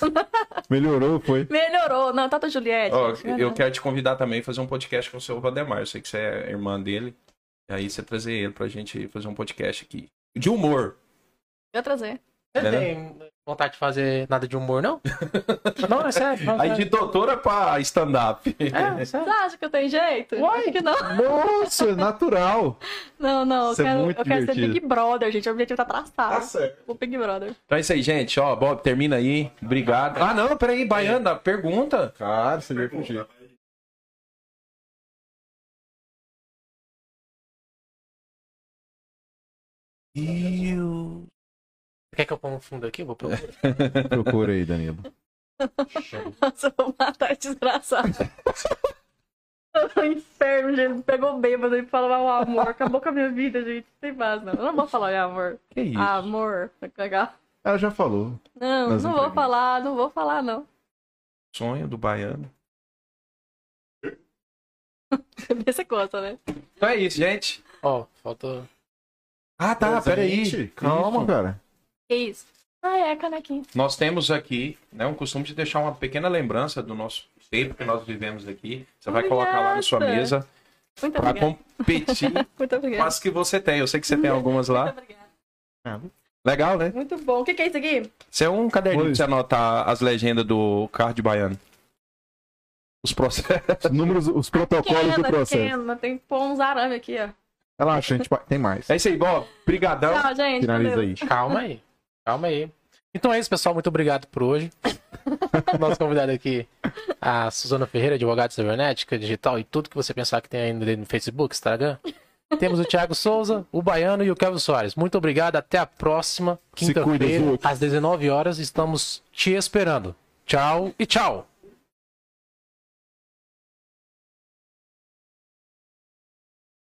S3: Melhorou, foi.
S4: Melhorou. Não, tanto Juliette.
S2: Ó,
S4: gente.
S2: eu quero te convidar também a fazer um podcast com o seu Valdemar. Eu sei que você é irmã dele. E aí você trazer ele pra gente fazer um podcast aqui. De humor.
S4: Eu trazer.
S1: Você
S2: É, né?
S1: tem vontade de fazer nada de humor, não? não, é sério. Não, é
S2: Aí de
S1: sério.
S2: doutora pra stand-up.
S1: É, é
S4: Você
S1: sério.
S4: acha que eu tenho jeito? Acho que não.
S3: Nossa, é natural.
S4: Não, não. Eu
S3: é
S4: quero,
S3: muito
S4: eu quero ser. Big Brother, gente. O objetivo tá traçado.
S3: certo.
S4: O Big Brother.
S2: Então é isso aí, gente. Ó, Bob, termina aí. Obrigado. Ah, não, peraí, Baiana, pergunta.
S3: Cara, você vai fugir.
S1: Quer que eu ponha um fundo aqui? Eu vou procurar.
S3: Procura aí, Danilo.
S4: Nossa, eu vou matar esse desgraçado. O inferno, gente. Pegou bêbado e falou o amor. Acabou com a minha vida, gente. Tem mais, não. Eu não vou falar amor.
S2: Que isso?
S4: Amor. Vai cagar.
S3: Ela já falou.
S4: Não, não vou
S3: entrevistas.
S4: falar, não vou falar, não.
S2: Sonho do baiano.
S4: Você gosta, né?
S2: Então é isso, gente.
S1: Ó, faltou.
S2: Ah, tá, peraí. Calma.
S3: isso, cara.
S4: Que isso? Ah, é, canequinho.
S2: Nós temos aqui, né, um costume de deixar uma pequena lembrança do nosso tempo que nós vivemos aqui. Você vai colocar lá na sua mesa
S4: Muito
S2: para
S4: obrigada.
S2: competir
S4: Muito
S2: com
S4: obrigada.
S2: as que você tem. Eu sei que você tem algumas lá.
S4: Muito obrigada.
S2: Legal, né?
S4: Muito bom. O que, que é isso aqui?
S2: Isso é um caderninho
S3: Pois.
S2: pra você anotar as legendas do card baiano. Os processos.
S3: Os números, os protocolos do
S4: Pequena,
S3: processo.
S4: pequena. Tem que pôr uns arame aqui, ó.
S3: Relaxa, a gente tem mais.
S2: É isso aí, Bob. Brigadão.
S4: Tchau, gente.
S3: Finaliza
S4: valeu.
S3: aí.
S1: Calma aí. Calma aí. Então é isso, pessoal. Muito obrigado por hoje. Nosso convidado aqui, a Suzana Ferreira, advogada cibernética, digital e tudo que você pensar que tem ainda no Facebook, Instagram. Temos o Thiago Souza, o Baiano e o Kevin Soares. Muito obrigado. Até a próxima quinta-feira, às 19 horas. Estamos te esperando. Tchau e tchau.